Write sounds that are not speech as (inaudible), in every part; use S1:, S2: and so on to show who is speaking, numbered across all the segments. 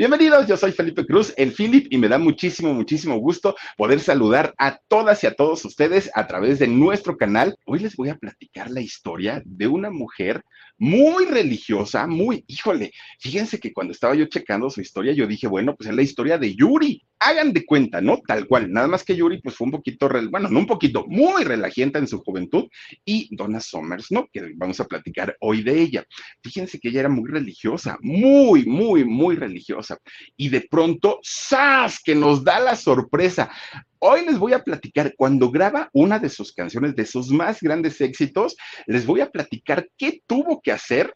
S1: Bienvenidos, yo soy Felipe Cruz, el Philip, y me da muchísimo, muchísimo gusto poder saludar a todas y a todos ustedes a través de nuestro canal. Hoy les voy a platicar la historia de una mujer muy religiosa, muy, híjole, fíjense que cuando estaba yo checando su historia, yo dije, bueno, pues es la historia de Yuri. Hagan de cuenta, ¿no? Tal cual, nada más que Yuri, pues fue un poquito, bueno, no un poquito, muy relajienta en su juventud, y Donna Summers, ¿no? Que vamos a platicar hoy de ella. Fíjense que ella era muy religiosa, muy, muy, muy religiosa. Y de pronto, ¡zas! que nos da la sorpresa. Hoy les voy a platicar, cuando graba una de sus canciones, de sus más grandes éxitos, les voy a platicar qué tuvo que hacer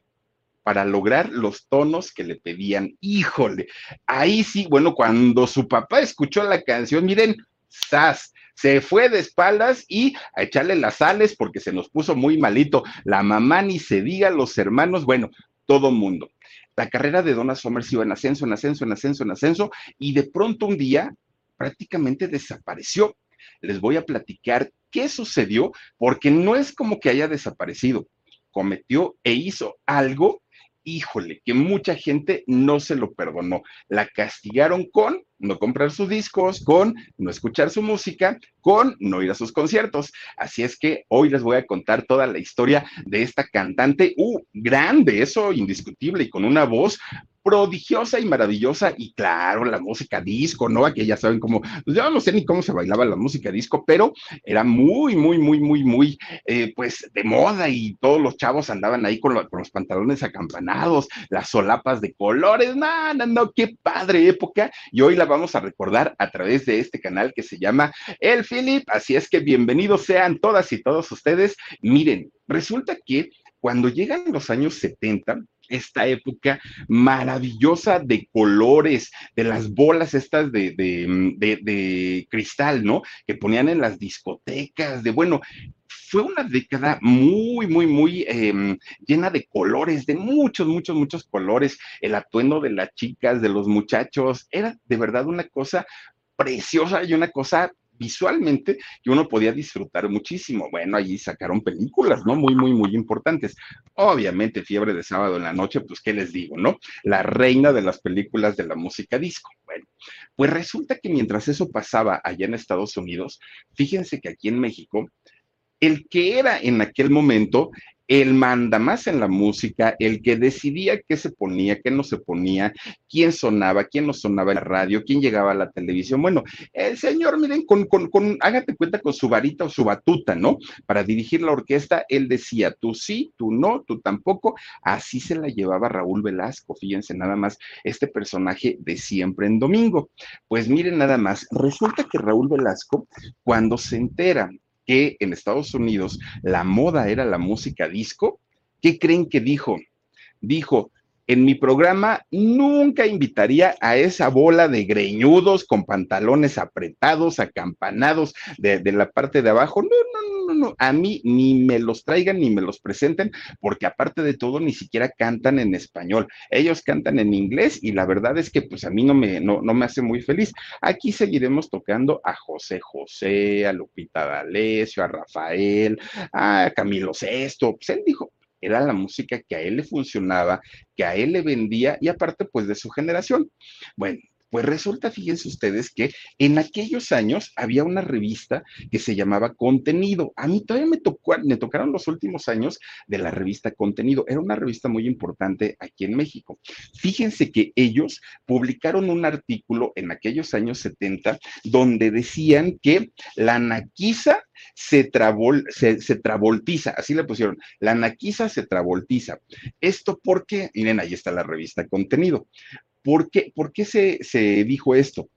S1: para lograr los tonos que le pedían. Híjole, ahí sí, bueno, cuando su papá escuchó la canción, miren, ¡zas! Se fue de espaldas y a echarle las sales porque se nos puso muy malito. La mamá ni se diga, los hermanos, bueno, todo mundo. La carrera de Donna Summers iba en ascenso, en ascenso, en ascenso, en ascenso, y de pronto un día prácticamente desapareció. Les voy a platicar qué sucedió, porque no es como que haya desaparecido, cometió e hizo algo, híjole, que mucha gente no se lo perdonó. La castigaron con no comprar sus discos, con no escuchar su música, con no ir a sus conciertos. Así es que hoy les voy a contar toda la historia de esta cantante, uh, grande, eso indiscutible, y con una voz prodigiosa y maravillosa, y claro, la música disco, ¿no? Aquí ya saben cómo, pues yo no sé ni cómo se bailaba la música disco, pero era muy, muy, muy, muy, muy, eh, pues de moda y todos los chavos andaban ahí con, con, los pantalones acampanados, las solapas de colores, no, no, no, qué padre época, y hoy la vamos a recordar a través de este canal que se llama El Philip, así es que bienvenidos sean todas y todos ustedes. Miren, resulta que cuando llegan los años 70, esta época maravillosa de colores, de las bolas estas de, de, cristal, ¿no? Que ponían en las discotecas, de bueno, fue una década muy, muy, muy em, llena de colores, de muchos, muchos, muchos colores. El atuendo de las chicas, de los muchachos, era de verdad una cosa preciosa y una cosa visualmente que uno podía disfrutar muchísimo. Bueno, allí sacaron películas, ¿no? Muy, muy, muy importantes. Obviamente, Fiebre de Sábado en la Noche, pues, ¿qué les digo, no? La reina de las películas de la música disco. Bueno, pues resulta que mientras eso pasaba allá en Estados Unidos, fíjense que aquí en México, el que era en aquel momento el manda más en la música, el que decidía qué se ponía, qué no se ponía, quién sonaba, quién no sonaba en la radio, quién llegaba a la televisión. Bueno, el señor, miren, con, con, con, hágate cuenta con su varita o su batuta, ¿no? Para dirigir la orquesta, él decía, tú sí, tú no, tú tampoco. Así se la llevaba Raúl Velasco, fíjense nada más, este personaje de siempre en domingo. Pues miren nada más, resulta que Raúl Velasco, cuando se entera que en Estados Unidos la moda era la música disco, ¿qué creen que dijo? Dijo, en mi programa nunca invitaría a esa bola de greñudos con pantalones apretados, acampanados de, de la parte de abajo. No, no, no, no, a mí ni me los traigan ni me los presenten, porque aparte de todo ni siquiera cantan en español. Ellos cantan en inglés y la verdad es que pues a mí no me, no, no me hace muy feliz. Aquí seguiremos tocando a José José, a Lupita D'Alessio, a Rafael, a Camilo Sesto. Pues él dijo, era la música que a él le funcionaba, que a él le vendía y aparte pues de su generación. Bueno, pues resulta, fíjense ustedes, que en aquellos años había una revista que se llamaba Contenido. A mí todavía me, tocó, me tocaron los últimos años de la revista Contenido. Era una revista muy importante aquí en México. Fíjense que ellos publicaron un artículo en aquellos años 70 donde decían que la naquiza se, se, se, así le pusieron, la naquiza se travoltiza. Esto porque, miren, ahí está la revista Contenido. ¿Por qué, ¿Por qué se, se dijo esto?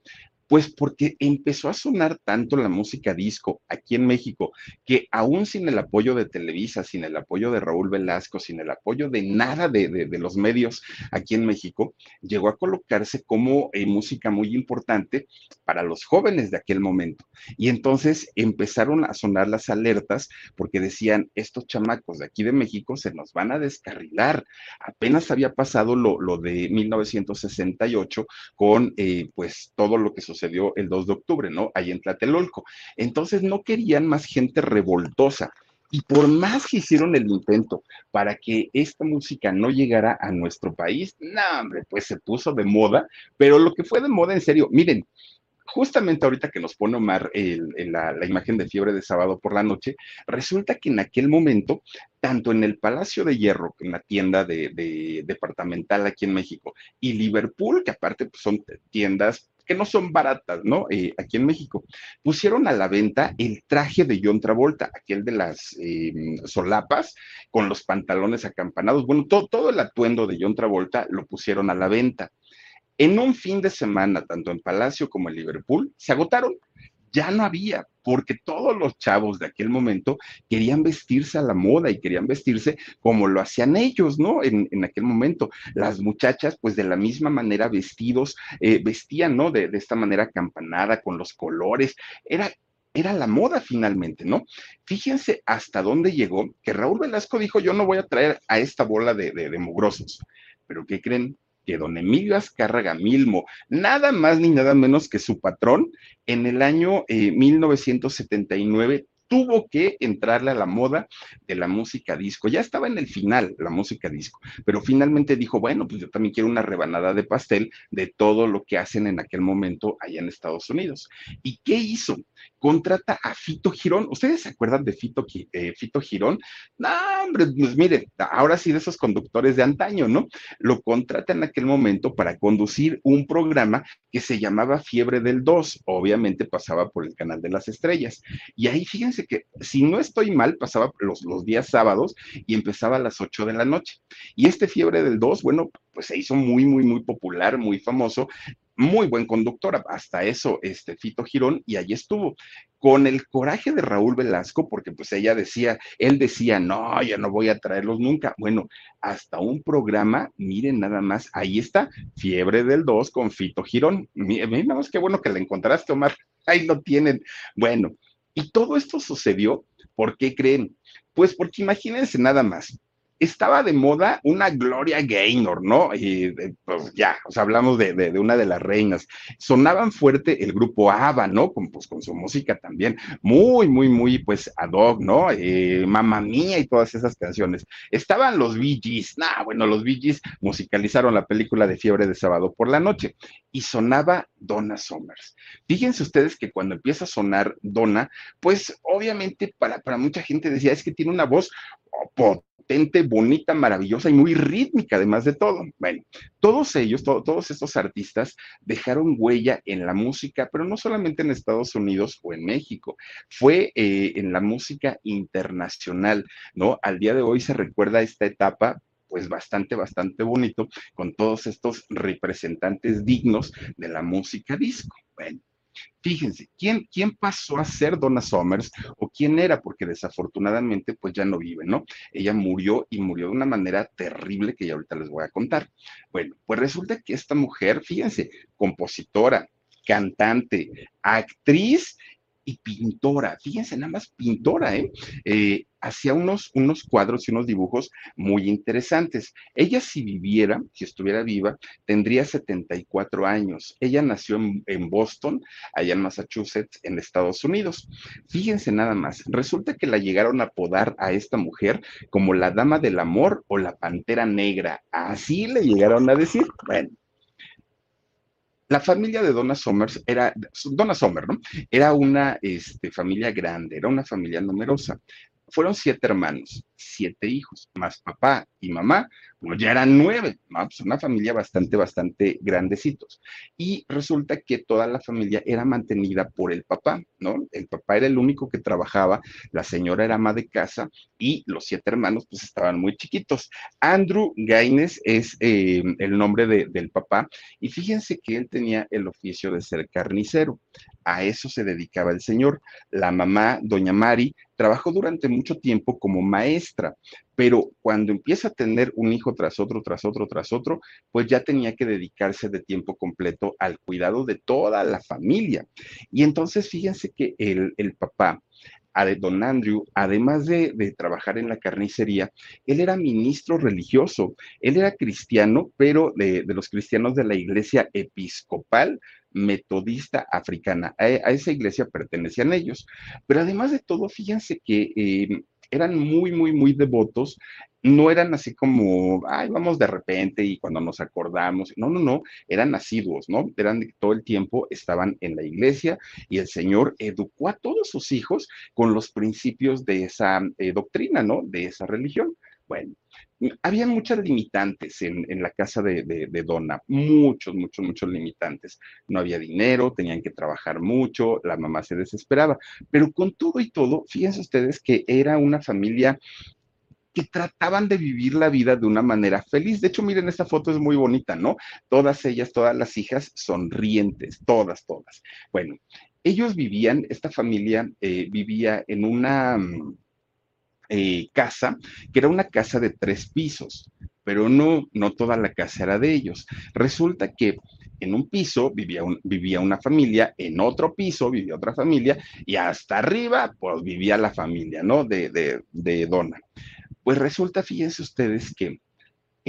S1: Pues porque empezó a sonar tanto la música disco aquí en México, que aún sin el apoyo de Televisa, sin el apoyo de Raúl Velasco, sin el apoyo de nada de, de, los medios aquí en México, llegó a colocarse como eh, música muy importante para los jóvenes de aquel momento. Y entonces empezaron a sonar las alertas porque decían, estos chamacos de aquí de México se nos van a descarrilar. Apenas había pasado lo, lo de 1968 con eh, pues todo lo que sucedió sucedió el 2 de octubre, ¿no? Ahí en Tlatelolco. Entonces no querían más gente revoltosa Y por más que hicieron el intento para que esta música no llegara a nuestro país, no, hombre, pues se puso de moda, pero lo que fue de moda en serio, miren, justamente ahorita que nos pone Omar la, imagen de fiebre de sábado por la noche, resulta que en aquel momento, tanto en el Palacio de Hierro, en la tienda de, departamental aquí en México, y Liverpool, que aparte pues, son tiendas que no son baratas, ¿no? Eh, aquí en México, pusieron a la venta el traje de John Travolta, aquel de las em, solapas, con los pantalones acampanados, bueno, todo el atuendo de John Travolta lo pusieron a la venta. En un fin de semana, tanto en Palacio como en Liverpool, se agotaron. Ya no había, porque todos los chavos de aquel momento querían vestirse a la moda y querían vestirse como lo hacían ellos, ¿no? En, aquel momento. Las muchachas, pues de la misma manera vestidos, eh, vestían, ¿no? De, esta manera acampanada, con los colores. Era era la moda finalmente, ¿no? Fíjense hasta dónde llegó que Raúl Velasco dijo, yo no voy a traer a esta bola de, de, de mugrosos. Pero ¿qué creen? Que don Emilio Azcárraga Milmo, nada más ni nada menos que su patrón, en el año 1979 eh, tuvo que entrarle a la moda de la música disco. Ya estaba en el final la música disco, pero finalmente dijo, bueno, pues yo también quiero una rebanada de pastel de todo lo que hacen en aquel momento allá en Estados Unidos. ¿Y qué hizo? Contrata a Fito Girón. ¿Ustedes se acuerdan de Fito, eh, Fito Girón? No, hombre, pues mire, ahora sí de esos conductores de antaño, ¿no? Lo contrata en aquel momento para conducir un programa que se llamaba Fiebre del 2. Obviamente pasaba por el canal de las estrellas. Y ahí fíjense que, si no estoy mal, pasaba los, los días sábados y empezaba a las 8 de la noche. Y este Fiebre del 2, bueno, pues se hizo muy, muy, muy popular, muy famoso, muy buen conductor, hasta eso, este Fito Girón, y ahí estuvo, con el coraje de Raúl Velasco, porque pues ella decía, él decía, no, yo no voy a traerlos nunca. Bueno, hasta un programa, miren nada más, ahí está, Fiebre del 2 con Fito Girón. Miren, más qué bueno que la encontraste, Omar, ahí lo tienen. Bueno, y todo esto sucedió, ¿por qué creen? Pues porque imagínense nada más, estaba de moda una Gloria Gaynor, ¿no? Y pues ya, o sea, hablamos de, una de las reinas. Sonaban fuerte el grupo ABBA, ¿no? Con, pues, con su música también, muy, muy, muy, pues, ad hoc, ¿no? Eh, Mamma Mía y todas esas canciones. Estaban los Bee Gees, nah, bueno, los Bee Gees musicalizaron la película de Fiebre de Sábado por la Noche y sonaba Donna Summers. Fíjense ustedes que cuando empieza a sonar Donna, pues obviamente para, para mucha gente decía, es que tiene una voz bonita, maravillosa y muy rítmica, además de todo. Bueno, todos ellos, todos estos artistas dejaron huella en la música, pero no solamente en Estados Unidos o en México, fue eh, en la música internacional, ¿no? Al día de hoy se recuerda esta etapa pues bastante, bastante bonito, con todos estos representantes dignos de la música disco. Bueno, Fíjense, ¿quién, ¿quién pasó a ser Donna Summers o quién era? Porque desafortunadamente pues ya no vive, ¿no? Ella murió y murió de una manera terrible que ya ahorita les voy a contar. Bueno, pues resulta que esta mujer, fíjense, compositora, cantante, actriz y pintora. Fíjense, nada más pintora, ¿eh? eh hacía unos, unos cuadros y unos dibujos muy interesantes. Ella si viviera, si estuviera viva, tendría 74 años. Ella nació en, en, Boston, allá en Massachusetts, en Estados Unidos. Fíjense nada más, resulta que la llegaron a apodar a esta mujer como la dama del amor o la pantera negra. Así le llegaron a decir. Bueno, la familia de Donna Somers era, Donna Sommer, ¿no? Era una este, familia grande, era una familia numerosa. Fueron siete hermanos, siete hijos, más papá y mamá, pues ya eran nueve, pues una familia bastante, bastante grandecitos. Y resulta que toda la familia era mantenida por el papá, ¿no? El papá era el único que trabajaba, la señora era ama de casa y los siete hermanos pues estaban muy chiquitos. Andrew Gaines es eh, el nombre del papá y fíjense que él tenía el oficio de ser carnicero. A eso se dedicaba el señor. La mamá, doña Mari, trabajó durante mucho tiempo como maestra, pero cuando empieza a tener un hijo tras otro, tras otro, tras otro, pues ya tenía que dedicarse de tiempo completo al cuidado de toda la familia. Y entonces fíjense que el, el papá, don Andrew, además de, trabajar en la carnicería, él era ministro religioso, él era cristiano, pero de, los cristianos de la iglesia episcopal metodista africana. A, esa iglesia pertenecían ellos. Pero además de todo, fíjense que em, eran muy, muy, muy devotos. No eran así como, ay, vamos de repente y cuando nos acordamos. No, no, no, eran asiduos, ¿no? Eran todo el tiempo, estaban en la iglesia y el Señor educó a todos sus hijos con los principios de esa eh, doctrina, ¿no? De esa religión. Bueno, había muchas limitantes en, la casa de, de, Donna, muchos, muchos, muchos limitantes. No había dinero, tenían que trabajar mucho, la mamá se desesperaba, pero con todo y todo, fíjense ustedes que era una familia que trataban de vivir la vida de una manera feliz. De hecho, miren, esta foto es muy bonita, ¿no? Todas ellas, todas las hijas sonrientes, todas, todas. Bueno, ellos vivían, esta familia eh, vivía en una mm, eh, casa, que era una casa de tres pisos, pero no, no toda la casa era de ellos. Resulta que en un piso vivía, vivía una familia, en otro piso vivía otra familia y hasta arriba pues vivía la familia, ¿no? De, de, de Donna. Pues resulta, fíjense ustedes que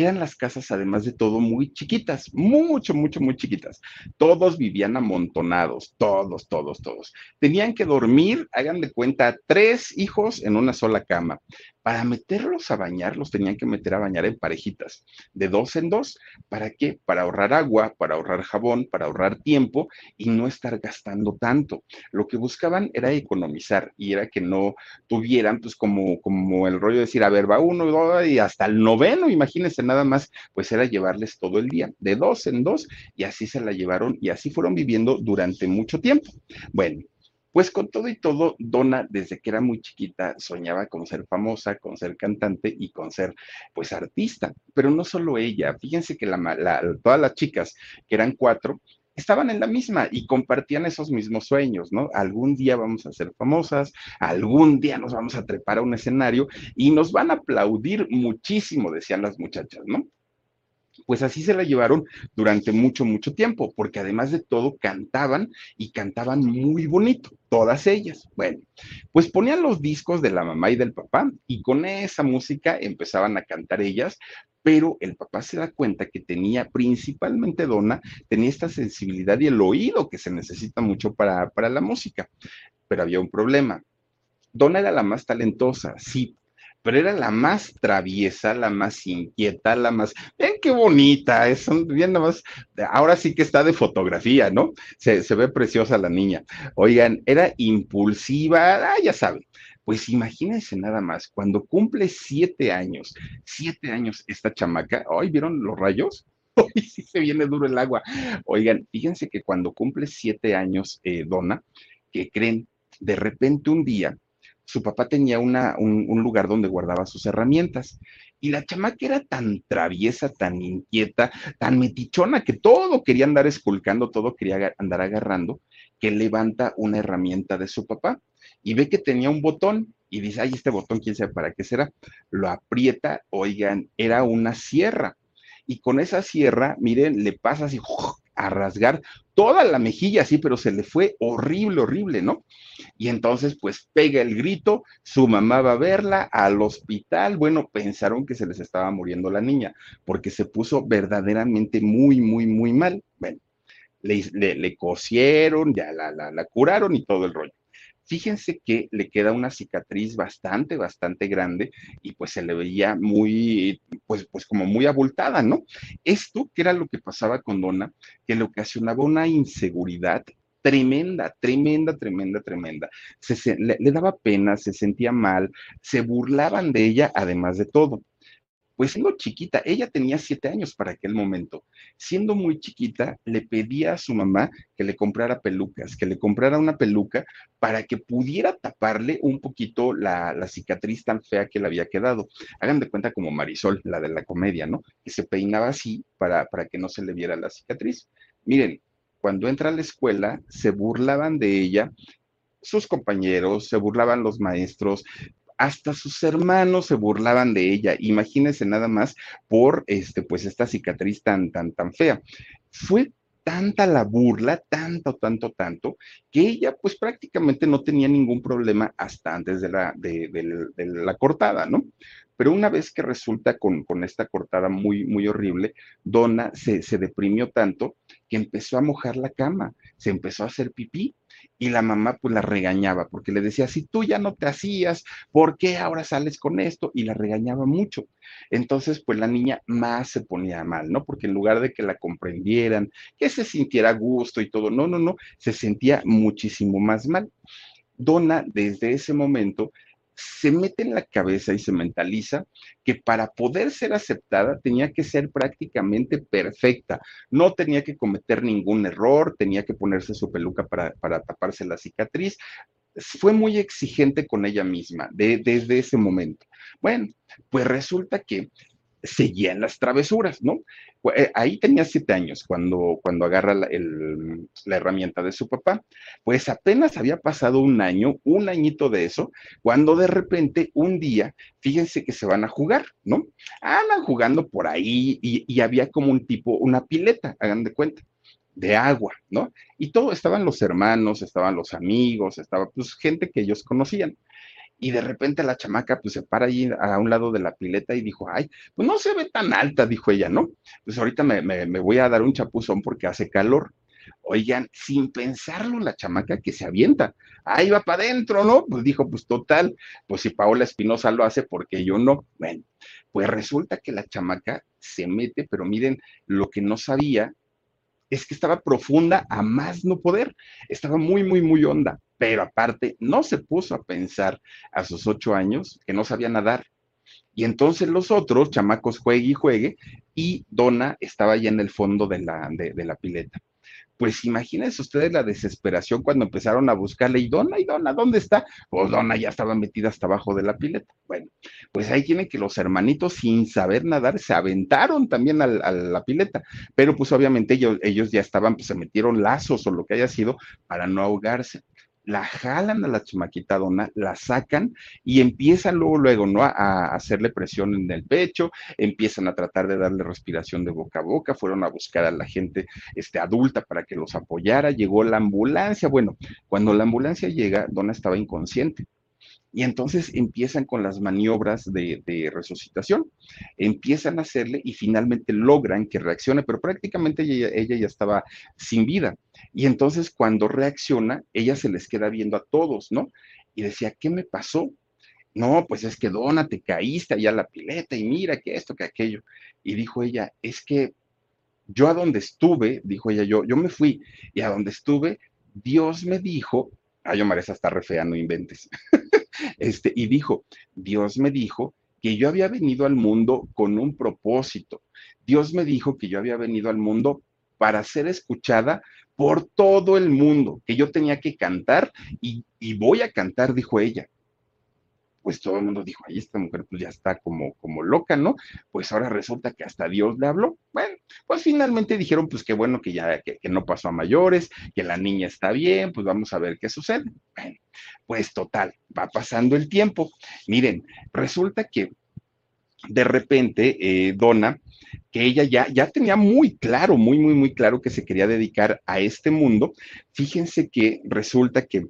S1: eran las casas, además de todo, muy chiquitas, mucho, mucho, muy chiquitas. Todos vivían amontonados, todos, todos, todos. Tenían que dormir, hagan de cuenta, tres hijos en una sola cama para meterlos a bañar, los tenían que meter a bañar en parejitas, de dos en dos. ¿Para qué? Para ahorrar agua, para ahorrar jabón, para ahorrar tiempo y no estar gastando tanto. Lo que buscaban era economizar y era que no tuvieran, pues, como, como el rollo de decir, a ver, va uno y hasta el noveno, imagínense nada más, pues era llevarles todo el día, de dos en dos, y así se la llevaron y así fueron viviendo durante mucho tiempo. Bueno, pues con todo y todo, Donna, desde que era muy chiquita, soñaba con ser famosa, con ser cantante y con ser, pues, artista. Pero no solo ella, fíjense que todas las chicas, que eran cuatro, estaban en la misma y compartían esos mismos sueños, ¿no? Algún día vamos a ser famosas, algún día nos vamos a trepar a un escenario y nos van a aplaudir muchísimo, decían las muchachas, ¿no? Pues así se la llevaron durante mucho, mucho tiempo, porque además de todo cantaban y cantaban muy bonito, todas ellas. Bueno, pues ponían los discos de la mamá y del papá y con esa música empezaban a cantar ellas, pero el papá se da cuenta que tenía, principalmente Donna, tenía esta sensibilidad y el oído que se necesita mucho para, para la música, pero había un problema. Donna era la más talentosa, sí, pero era la más traviesa, la más inquieta, la más, ven qué bonita, es bien nada más, ahora sí que está de fotografía, ¿no? Se, ve preciosa la niña. Oigan, era impulsiva, ah, ya saben. Pues imagínense nada más, cuando cumple siete años, siete años esta chamaca, ¿hoy vieron los rayos? (laughs) Hoy sí se viene duro el agua. Oigan, fíjense que cuando cumple siete años, eh, Donna, que creen, de repente un día su papá tenía una, un, lugar donde guardaba sus herramientas. Y la chamaca era tan traviesa, tan inquieta, tan metichona, que todo quería andar esculcando, todo quería andar agarrando, que levanta una herramienta de su papá y ve que tenía un botón y dice, ay, este botón, quién sabe para qué será. Lo aprieta, oigan, era una sierra. Y con esa sierra, miren, le pasa así, a rasgar toda la mejilla así, pero se le fue horrible, horrible, ¿no? Y entonces, pues pega el grito, su mamá va a verla al hospital. Bueno, pensaron que se les estaba muriendo la niña, porque se puso verdaderamente muy, muy, muy mal. Bueno, le, le, cosieron, ya la, la, la curaron y todo el rollo fíjense que le queda una cicatriz bastante, bastante grande y pues se le veía muy, pues, pues como muy abultada, ¿no? Esto, que era lo que pasaba con Donna, que le ocasionaba una inseguridad tremenda, tremenda, tremenda, tremenda. Se, le, daba pena, se sentía mal, se burlaban de ella, además de todo. Pues siendo chiquita, ella tenía siete años para aquel momento. Siendo muy chiquita, le pedía a su mamá que le comprara pelucas, que le comprara una peluca para que pudiera taparle un poquito la, cicatriz tan fea que le había quedado. Hagan de cuenta como Marisol, la de la comedia, ¿no? Que se peinaba así para, para que no se le viera la cicatriz. Miren, cuando entra a la escuela, se burlaban de ella sus compañeros, se burlaban los maestros, hasta sus hermanos se burlaban de ella. Imagínense nada más por este, pues esta cicatriz tan, tan, tan fea. Fue tanta la burla, tanto, tanto, tanto, que ella pues prácticamente no tenía ningún problema hasta antes de la, de, la cortada, ¿no? Pero una vez que resulta con, con esta cortada muy, muy horrible, Donna se, se, deprimió tanto que empezó a mojar la cama, se empezó a hacer pipí y la mamá pues la regañaba porque le decía, si tú ya no te hacías, ¿por qué ahora sales con esto? Y la regañaba mucho. Entonces pues la niña más se ponía mal, ¿no? Porque en lugar de que la comprendieran, que se sintiera gusto y todo, no, no, no, se sentía muchísimo más mal. Donna desde ese momento se mete en la cabeza y se mentaliza que para poder ser aceptada tenía que ser prácticamente perfecta, no tenía que cometer ningún error, tenía que ponerse su peluca para, taparse la cicatriz. Fue muy exigente con ella misma desde ese momento. Bueno, pues resulta que seguían las travesuras, ¿no? Eh, ahí tenía siete años cuando, cuando agarra la, la, herramienta de su papá. Pues apenas había pasado un año, un añito de eso, cuando de repente un día, fíjense que se van a jugar, ¿no? Andan jugando por ahí y, y había como un tipo, una pileta, hagan de cuenta de agua, ¿no? Y todo, estaban los hermanos, estaban los amigos, estaba pues gente que ellos conocían y de repente la chamaca pues se para allí a un lado de la pileta y dijo, ay, pues no se ve tan alta, dijo ella, ¿no? Pues ahorita me, me, voy a dar un chapuzón porque hace calor. Oigan, sin pensarlo, la chamaca que se avienta, ahí va para adentro, ¿no? Pues dijo, pues total, pues si Paola Espinosa lo hace, porque yo no? Bueno, pues resulta que la chamaca se mete, pero miren, lo que no sabía es que estaba profunda a más no poder, estaba muy, muy, muy honda, pero aparte no se puso a pensar a sus ocho años que no sabía nadar. Y entonces los otros chamacos juegue y juegue, y Donna estaba ya en el fondo de la, de la pileta pues imagínense ustedes la desesperación cuando empezaron a buscarle, y Donna, y Donna, ¿dónde está? Pues Donna ya estaba metida hasta abajo de la pileta. Bueno, pues ahí tienen que los hermanitos, sin saber nadar, se aventaron también a, la pileta, pero pues obviamente ellos, ellos ya estaban, pues se metieron lazos o lo que haya sido para no ahogarse la jalan a la chamaquita dona, la sacan y empiezan luego, luego, ¿no? A, hacerle presión en el pecho, empiezan a tratar de darle respiración de boca a boca, fueron a buscar a la gente este, adulta para que los apoyara, llegó la ambulancia, bueno, cuando la ambulancia llega, Donna estaba inconsciente. Y entonces empiezan con las maniobras de, resucitación, empiezan a hacerle y finalmente logran que reaccione, pero prácticamente ella, ya estaba sin vida. Y entonces cuando reacciona, ella se les queda viendo a todos, ¿no? Y decía, ¿qué me pasó? No, pues es que Dona, te caíste allá a la pileta y mira que esto, que aquello. Y dijo ella, es que yo a donde estuve, dijo ella, yo, yo me fui y a donde estuve, Dios me dijo, ay, Omar, esa está re inventes. (laughs) Este, y dijo, Dios me dijo que yo había venido al mundo con un propósito. Dios me dijo que yo había venido al mundo para ser escuchada por todo el mundo, que yo tenía que cantar y, y voy a cantar, dijo ella pues todo el mundo dijo, ahí esta mujer pues ya está como, como loca, ¿no? Pues ahora resulta que hasta Dios le habló. Bueno, pues finalmente dijeron, pues qué bueno que ya, que, no pasó a mayores, que la niña está bien, pues vamos a ver qué sucede. Bueno, pues total, va pasando el tiempo. Miren, resulta que de repente eh, Donna, que ella ya, ya tenía muy claro, muy, muy, muy claro que se quería dedicar a este mundo, fíjense que resulta que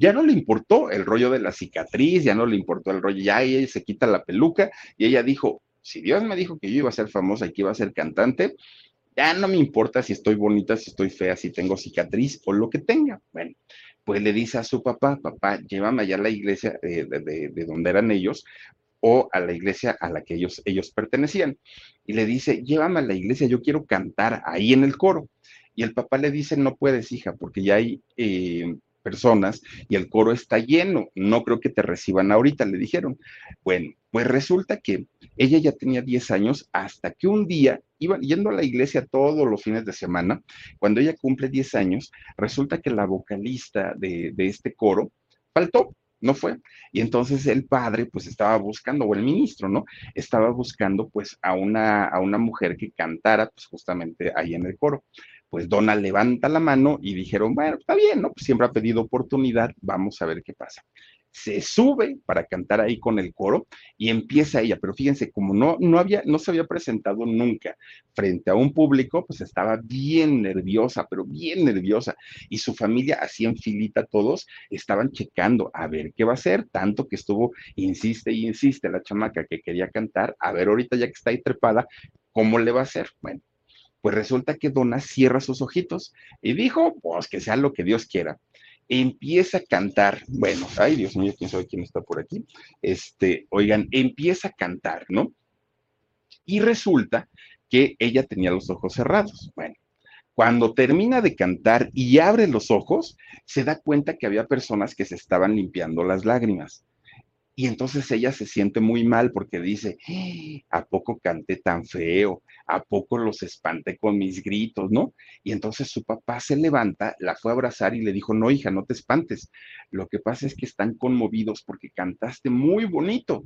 S1: ya no le importó el rollo de la cicatriz, ya no le importó el rollo, ya ella se quita la peluca y ella dijo, si Dios me dijo que yo iba a ser famosa y que iba a ser cantante, ya no me importa si estoy bonita, si estoy fea, si tengo cicatriz o lo que tenga. Bueno, pues le dice a su papá, papá, llévame allá a la iglesia de, de, donde eran ellos o a la iglesia a la que ellos, ellos pertenecían. Y le dice, llévame a la iglesia, yo quiero cantar ahí en el coro. Y el papá le dice, no puedes, hija, porque ya hay eh, personas y el coro está lleno, no creo que te reciban ahorita, le dijeron. Bueno, pues resulta que ella ya tenía 10 años hasta que un día iba yendo a la iglesia todos los fines de semana, cuando ella cumple 10 años, resulta que la vocalista de, de este coro faltó, no fue. Y entonces el padre pues estaba buscando, o el ministro, ¿no? Estaba buscando pues a una, a una mujer que cantara pues justamente ahí en el coro pues Donna levanta la mano y dijeron, bueno, está bien, ¿no? Pues siempre ha pedido oportunidad, vamos a ver qué pasa. Se sube para cantar ahí con el coro y empieza ella, pero fíjense, como no, no, había, no se había presentado nunca frente a un público, pues estaba bien nerviosa, pero bien nerviosa. Y su familia, así en filita todos, estaban checando a ver qué va a hacer, tanto que estuvo, insiste y insiste la chamaca que quería cantar, a ver ahorita ya que está ahí trepada, ¿cómo le va a hacer? Bueno, Pues resulta que Donna cierra sus ojitos y dijo, pues que sea lo que Dios quiera. Empieza a cantar, bueno, ay Dios mío, quién sabe quién está por aquí. Este, oigan, empieza a cantar, ¿no? Y resulta que ella tenía los ojos cerrados. Bueno, cuando termina de cantar y abre los ojos, se da cuenta que había personas que se estaban limpiando las lágrimas. Y entonces ella se siente muy mal porque dice, ¿a poco canté tan feo? ¿A poco los espanté con mis gritos? ¿No? Y entonces su papá se levanta, la fue a abrazar y le dijo, no, hija, no te espantes. Lo que pasa es que están conmovidos porque cantaste muy bonito.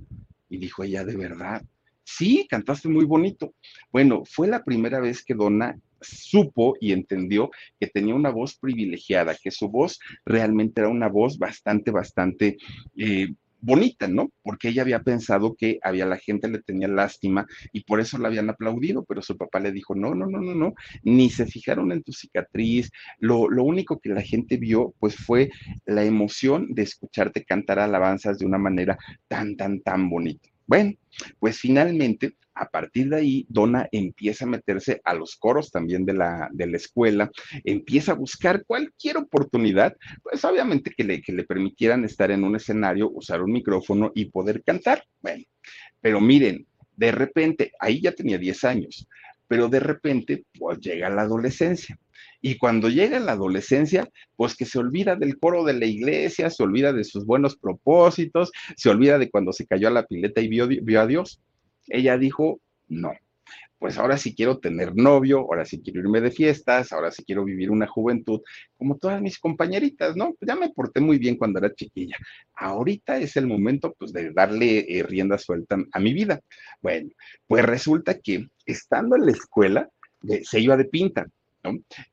S1: Y dijo ella, de verdad. Sí, cantaste muy bonito. Bueno, fue la primera vez que Donna supo y entendió que tenía una voz privilegiada, que su voz realmente era una voz bastante, bastante eh, bonita, ¿no? Porque ella había pensado que había la gente le tenía lástima y por eso la habían aplaudido, pero su papá le dijo, no, no, no, no, no, ni se fijaron en tu cicatriz, lo, lo único que la gente vio pues fue la emoción de escucharte cantar alabanzas de una manera tan, tan, tan bonita. Bueno, pues finalmente, a partir de ahí, Donna empieza a meterse a los coros también de la, de la escuela, empieza a buscar cualquier oportunidad, pues obviamente que le, que le permitieran estar en un escenario, usar un micrófono y poder cantar. Bueno, pero miren, de repente, ahí ya tenía 10 años, pero de repente, pues llega la adolescencia. Y cuando llega la adolescencia, pues que se olvida del coro de la iglesia, se olvida de sus buenos propósitos, se olvida de cuando se cayó a la pileta y vio, vio a Dios. Ella dijo, no, pues ahora sí quiero tener novio, ahora sí quiero irme de fiestas, ahora sí quiero vivir una juventud como todas mis compañeritas, ¿no? Ya me porté muy bien cuando era chiquilla. Ahorita es el momento, pues, de darle eh, rienda suelta a mi vida. Bueno, pues resulta que estando en la escuela, se iba de pinta.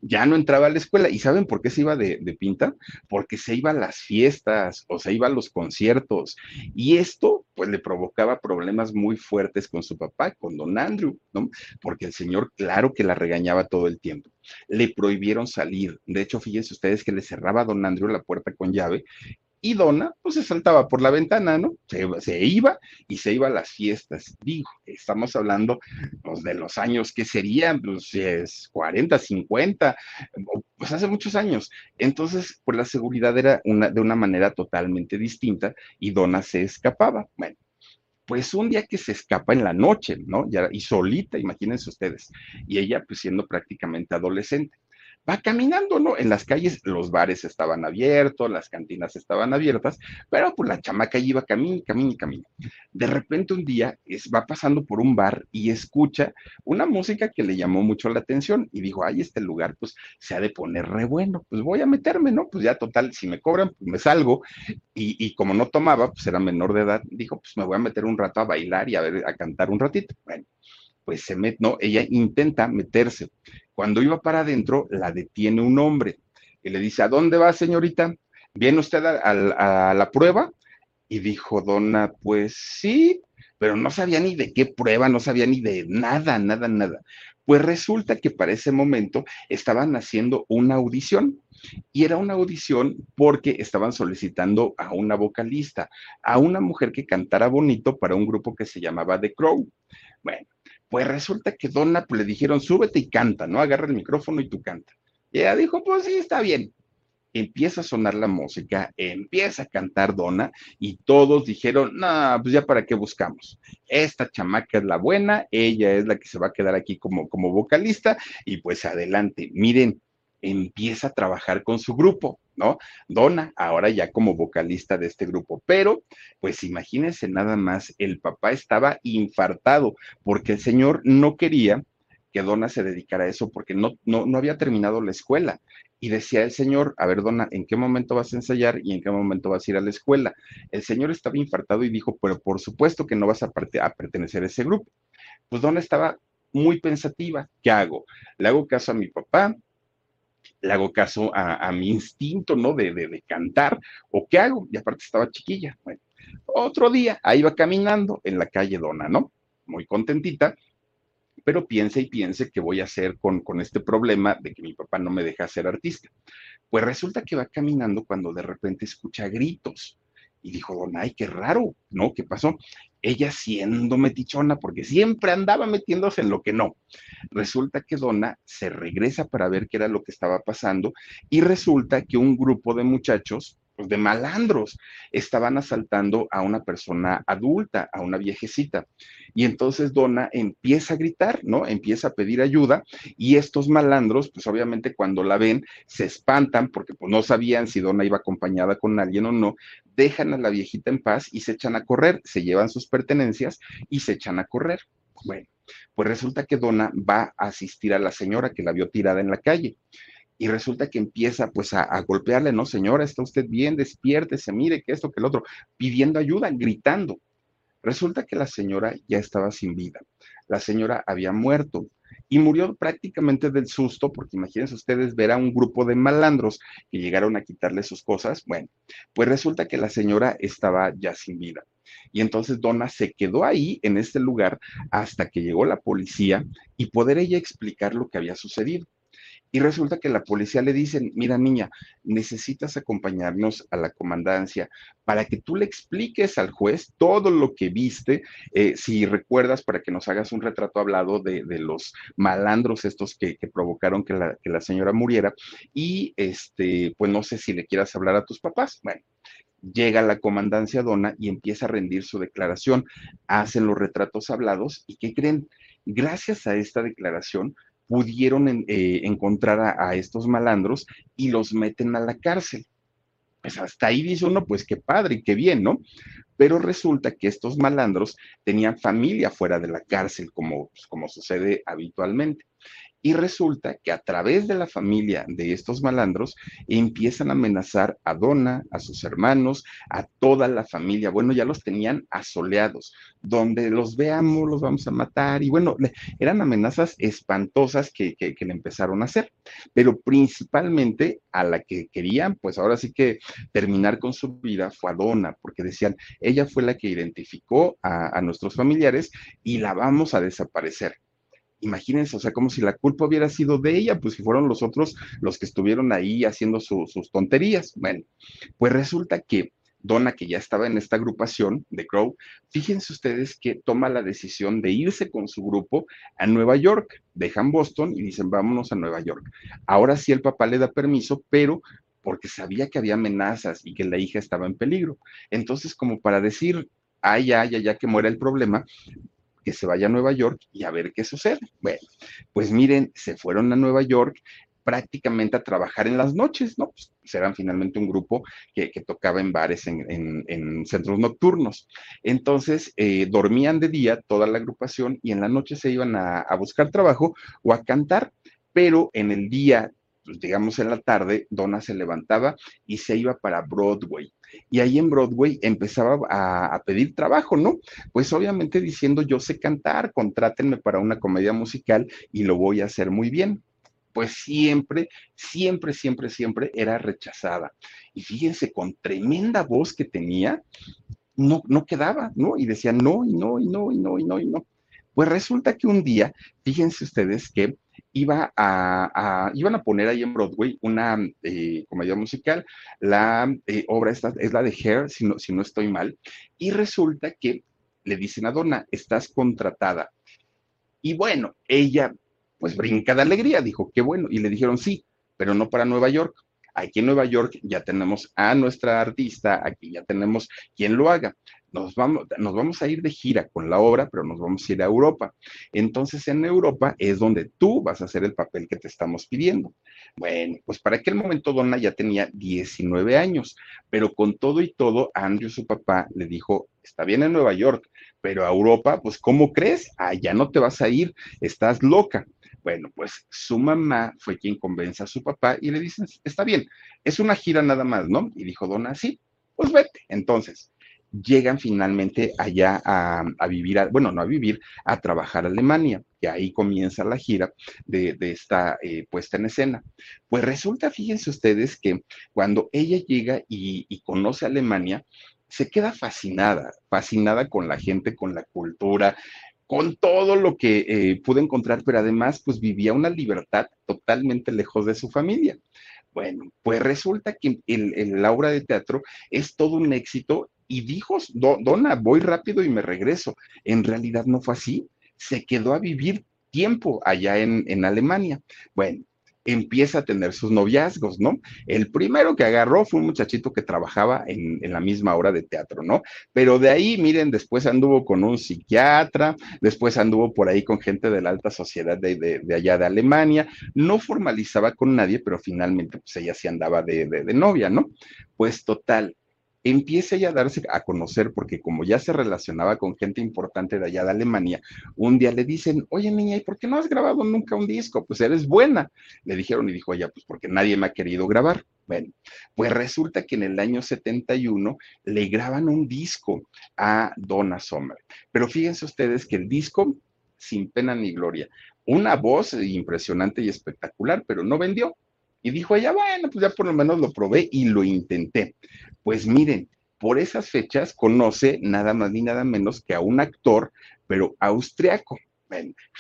S1: Ya no entraba a la escuela. ¿Y saben por qué se iba de, pinta? Porque se iba a las fiestas o se iba a los conciertos. Y esto, pues, le provocaba problemas muy fuertes con su papá, con don Andrew, ¿no? Porque el señor, claro que la regañaba todo el tiempo. Le prohibieron salir. De hecho, fíjense ustedes que le cerraba a don Andrew la puerta con llave y Donna, pues se saltaba por la ventana, ¿no? Se, iba y se iba a las fiestas. Digo, estamos hablando pues, de los años que serían, pues es 40, 50, pues hace muchos años. Entonces, pues la seguridad era una, de una manera totalmente distinta y Donna se escapaba. Bueno, pues un día que se escapa en la noche, ¿no? Ya, y solita, imagínense ustedes. Y ella, pues siendo prácticamente adolescente va caminando, ¿no? En las calles los bares estaban abiertos, las cantinas estaban abiertas, pero pues la chamaca iba camino, camino y camino. De repente un día es, va pasando por un bar y escucha una música que le llamó mucho la atención y dijo, ay, este lugar pues se ha de poner re bueno, pues voy a meterme, ¿no? Pues ya total, si me cobran, pues me salgo. Y, y como no tomaba, pues era menor de edad, dijo, pues me voy a meter un rato a bailar y a ver, a cantar un ratito. Bueno, pues se mete, no, ella intenta meterse. Cuando iba para adentro, la detiene un hombre y le dice, ¿a dónde va, señorita? ¿Viene usted a, la prueba? Y dijo Donna, pues sí, pero no sabía ni de qué prueba, no sabía ni de nada, nada, nada. Pues resulta que para ese momento estaban haciendo una audición y era una audición porque estaban solicitando a una vocalista, a una mujer que cantara bonito para un grupo que se llamaba The Crow. Bueno, pues resulta que Donna pues, le dijeron, súbete y canta, ¿no? Agarra el micrófono y tú canta. Y ella dijo, pues sí, está bien. Empieza a sonar la música, empieza a cantar Donna y todos dijeron, no, pues ya para qué buscamos. Esta chamaca es la buena, ella es la que se va a quedar aquí como, como vocalista y pues adelante. Miren, empieza a trabajar con su grupo, ¿no? Donna, ahora ya como vocalista de este grupo, pero pues imagínense nada más, el papá estaba infartado porque el señor no quería que Donna se dedicara a eso porque no, no, no había terminado la escuela. Y decía el señor, a ver, Donna, ¿en qué momento vas a ensayar y en qué momento vas a ir a la escuela? El señor estaba infartado y dijo, pero por supuesto que no vas a, a pertenecer a ese grupo. Pues Donna estaba muy pensativa, ¿qué hago? ¿Le hago caso a mi papá? Le hago caso a, mi instinto, ¿no? De, de, cantar, o qué hago, y aparte estaba chiquilla. Bueno, otro día, ahí va caminando en la calle Dona, ¿no? Muy contentita, pero piense y piense qué voy a hacer con, con este problema de que mi papá no me deja ser artista. Pues resulta que va caminando cuando de repente escucha gritos. Y dijo, Don, ay, qué raro, ¿no? ¿Qué pasó? Ella siendo metichona, porque siempre andaba metiéndose en lo que no. Resulta que Donna se regresa para ver qué era lo que estaba pasando y resulta que un grupo de muchachos pues, de malandros estaban asaltando a una persona adulta, a una viejecita. Y entonces Donna empieza a gritar, ¿no? Empieza a pedir ayuda y estos malandros, pues obviamente cuando la ven, se espantan porque pues no sabían si Donna iba acompañada con alguien o no, dejan a la viejita en paz y se echan a correr, se llevan sus pertenencias y se echan a correr. Bueno, pues resulta que Donna va a asistir a la señora que la vio tirada en la calle y resulta que empieza pues a, golpearle, no señora, está usted bien, despiértese, mire que esto, que el otro, pidiendo ayuda, gritando. Resulta que la señora ya estaba sin vida. La señora había muerto y murió prácticamente del susto, porque imagínense ustedes ver a un grupo de malandros que llegaron a quitarle sus cosas. Bueno, pues resulta que la señora estaba ya sin vida. Y entonces Donna se quedó ahí en este lugar hasta que llegó la policía y poder ella explicar lo que había sucedido. Y resulta que la policía le dicen, mira niña, necesitas acompañarnos a la comandancia para que tú le expliques al juez todo lo que viste, eh, si recuerdas, para que nos hagas un retrato hablado de, los malandros estos que, provocaron que la, que la, señora muriera. Y este, pues no sé si le quieras hablar a tus papás. Bueno, llega la comandancia Dona y empieza a rendir su declaración. Hacen los retratos hablados y ¿qué creen? Gracias a esta declaración, pudieron eh, encontrar a, estos malandros y los meten a la cárcel. Pues hasta ahí dice uno, pues qué padre y qué bien, ¿no? Pero resulta que estos malandros tenían familia fuera de la cárcel, como, pues, como sucede habitualmente. Y resulta que a través de la familia de estos malandros empiezan a amenazar a Donna, a sus hermanos, a toda la familia. Bueno, ya los tenían asoleados. Donde los veamos, los vamos a matar. Y bueno, eran amenazas espantosas que, que, le empezaron a hacer. Pero principalmente a la que querían, pues ahora sí que terminar con su vida fue a Donna, porque decían, ella fue la que identificó a, a nuestros familiares y la vamos a desaparecer imagínense, o sea, como si la culpa hubiera sido de ella, pues si fueron los otros los que estuvieron ahí haciendo sus tonterías. Bueno, pues resulta que Donna, que ya estaba en esta agrupación de Crow, fíjense ustedes que toma la decisión de irse con su grupo a Nueva York. Dejan Boston y dicen, vámonos a Nueva York. Ahora sí el papá le da permiso, pero porque sabía que había amenazas y que la hija estaba en peligro. Entonces, como para decir, ay, ya, ya, ya que muera el problema, que se vaya a Nueva York y a ver qué sucede. Bueno, pues miren, se fueron a Nueva York prácticamente a trabajar en las noches, ¿no? Pues eran finalmente un grupo que, tocaba en bares, en, centros nocturnos. Entonces, eh, dormían de día toda la agrupación y en la noche se iban a, a buscar trabajo o a cantar, pero en el día pues, digamos en la tarde, Donna se levantaba y se iba para Broadway. Y ahí en Broadway empezaba a, pedir trabajo, ¿no? Pues obviamente diciendo, yo sé cantar, contrátenme para una comedia musical y lo voy a hacer muy bien pues siempre, siempre, siempre, siempre era rechazada. Y fíjense, con tremenda voz que tenía, no, no quedaba, ¿no? Y decía no, y no, y no, y no, y no, y no. Pues resulta que un día, fíjense ustedes que iba a, iban a poner ahí en Broadway una eh, comedia musical. La eh, obra esta es la de Hair, si no, si no estoy mal. Y resulta que le dicen a Donna, estás contratada. Y bueno, ella pues brinca de alegría, dijo, qué bueno. Y le dijeron, sí, pero no para Nueva York. Aquí en Nueva York ya tenemos a nuestra artista, aquí ya tenemos quien lo haga nos vamos, a ir de gira con la obra, pero nos vamos a ir a Europa. Entonces en Europa es donde tú vas a hacer el papel que te estamos pidiendo. Bueno, pues para aquel momento Donna ya tenía 19 años, pero con todo y todo, Andrew, su papá, le dijo, está bien en Nueva York, pero a Europa, pues ¿cómo crees? Allá no te vas a ir, estás loca. Bueno, pues su mamá fue quien convence a su papá y le dice, está bien, es una gira nada más, ¿no? Y dijo Donna, sí, pues vete. Entonces, llegan finalmente allá a, vivir, bueno, no a vivir, a trabajar a Alemania, y ahí comienza la gira de, esta eh, puesta en escena. Pues resulta, fíjense ustedes, que cuando ella llega y, conoce Alemania, se queda fascinada, fascinada con la gente, con la cultura, con todo lo que eh, pudo encontrar, pero además pues vivía una libertad totalmente lejos de su familia. Bueno, pues resulta que el, la obra de teatro es todo un éxito y dijo, Dona, voy rápido y me regreso. En realidad no fue así, se quedó a vivir tiempo allá en, en Alemania. Bueno, empieza a tener sus noviazgos, ¿no? El primero que agarró fue un muchachito que trabajaba en, la misma hora de teatro, ¿no? Pero de ahí, miren, después anduvo con un psiquiatra, después anduvo por ahí con gente de la alta sociedad de, allá de Alemania, no formalizaba con nadie, pero finalmente pues ella sí andaba de, de novia, ¿no? Pues total, empieza ya a darse a conocer, porque como ya se relacionaba con gente importante de allá de Alemania, un día le dicen, oye niña, ¿y por qué no has grabado nunca un disco? Pues eres buena. Le dijeron y dijo ella, pues porque nadie me ha querido grabar. Bueno, pues resulta que en el año 71 le graban un disco a Donna Sommer. Pero fíjense ustedes que el disco, sin pena ni gloria, una voz impresionante y espectacular, pero no vendió. Y dijo ella, bueno, pues ya por lo menos lo probé y lo intenté. Pues miren, por esas fechas conoce nada más ni nada menos que a un actor, pero austriaco.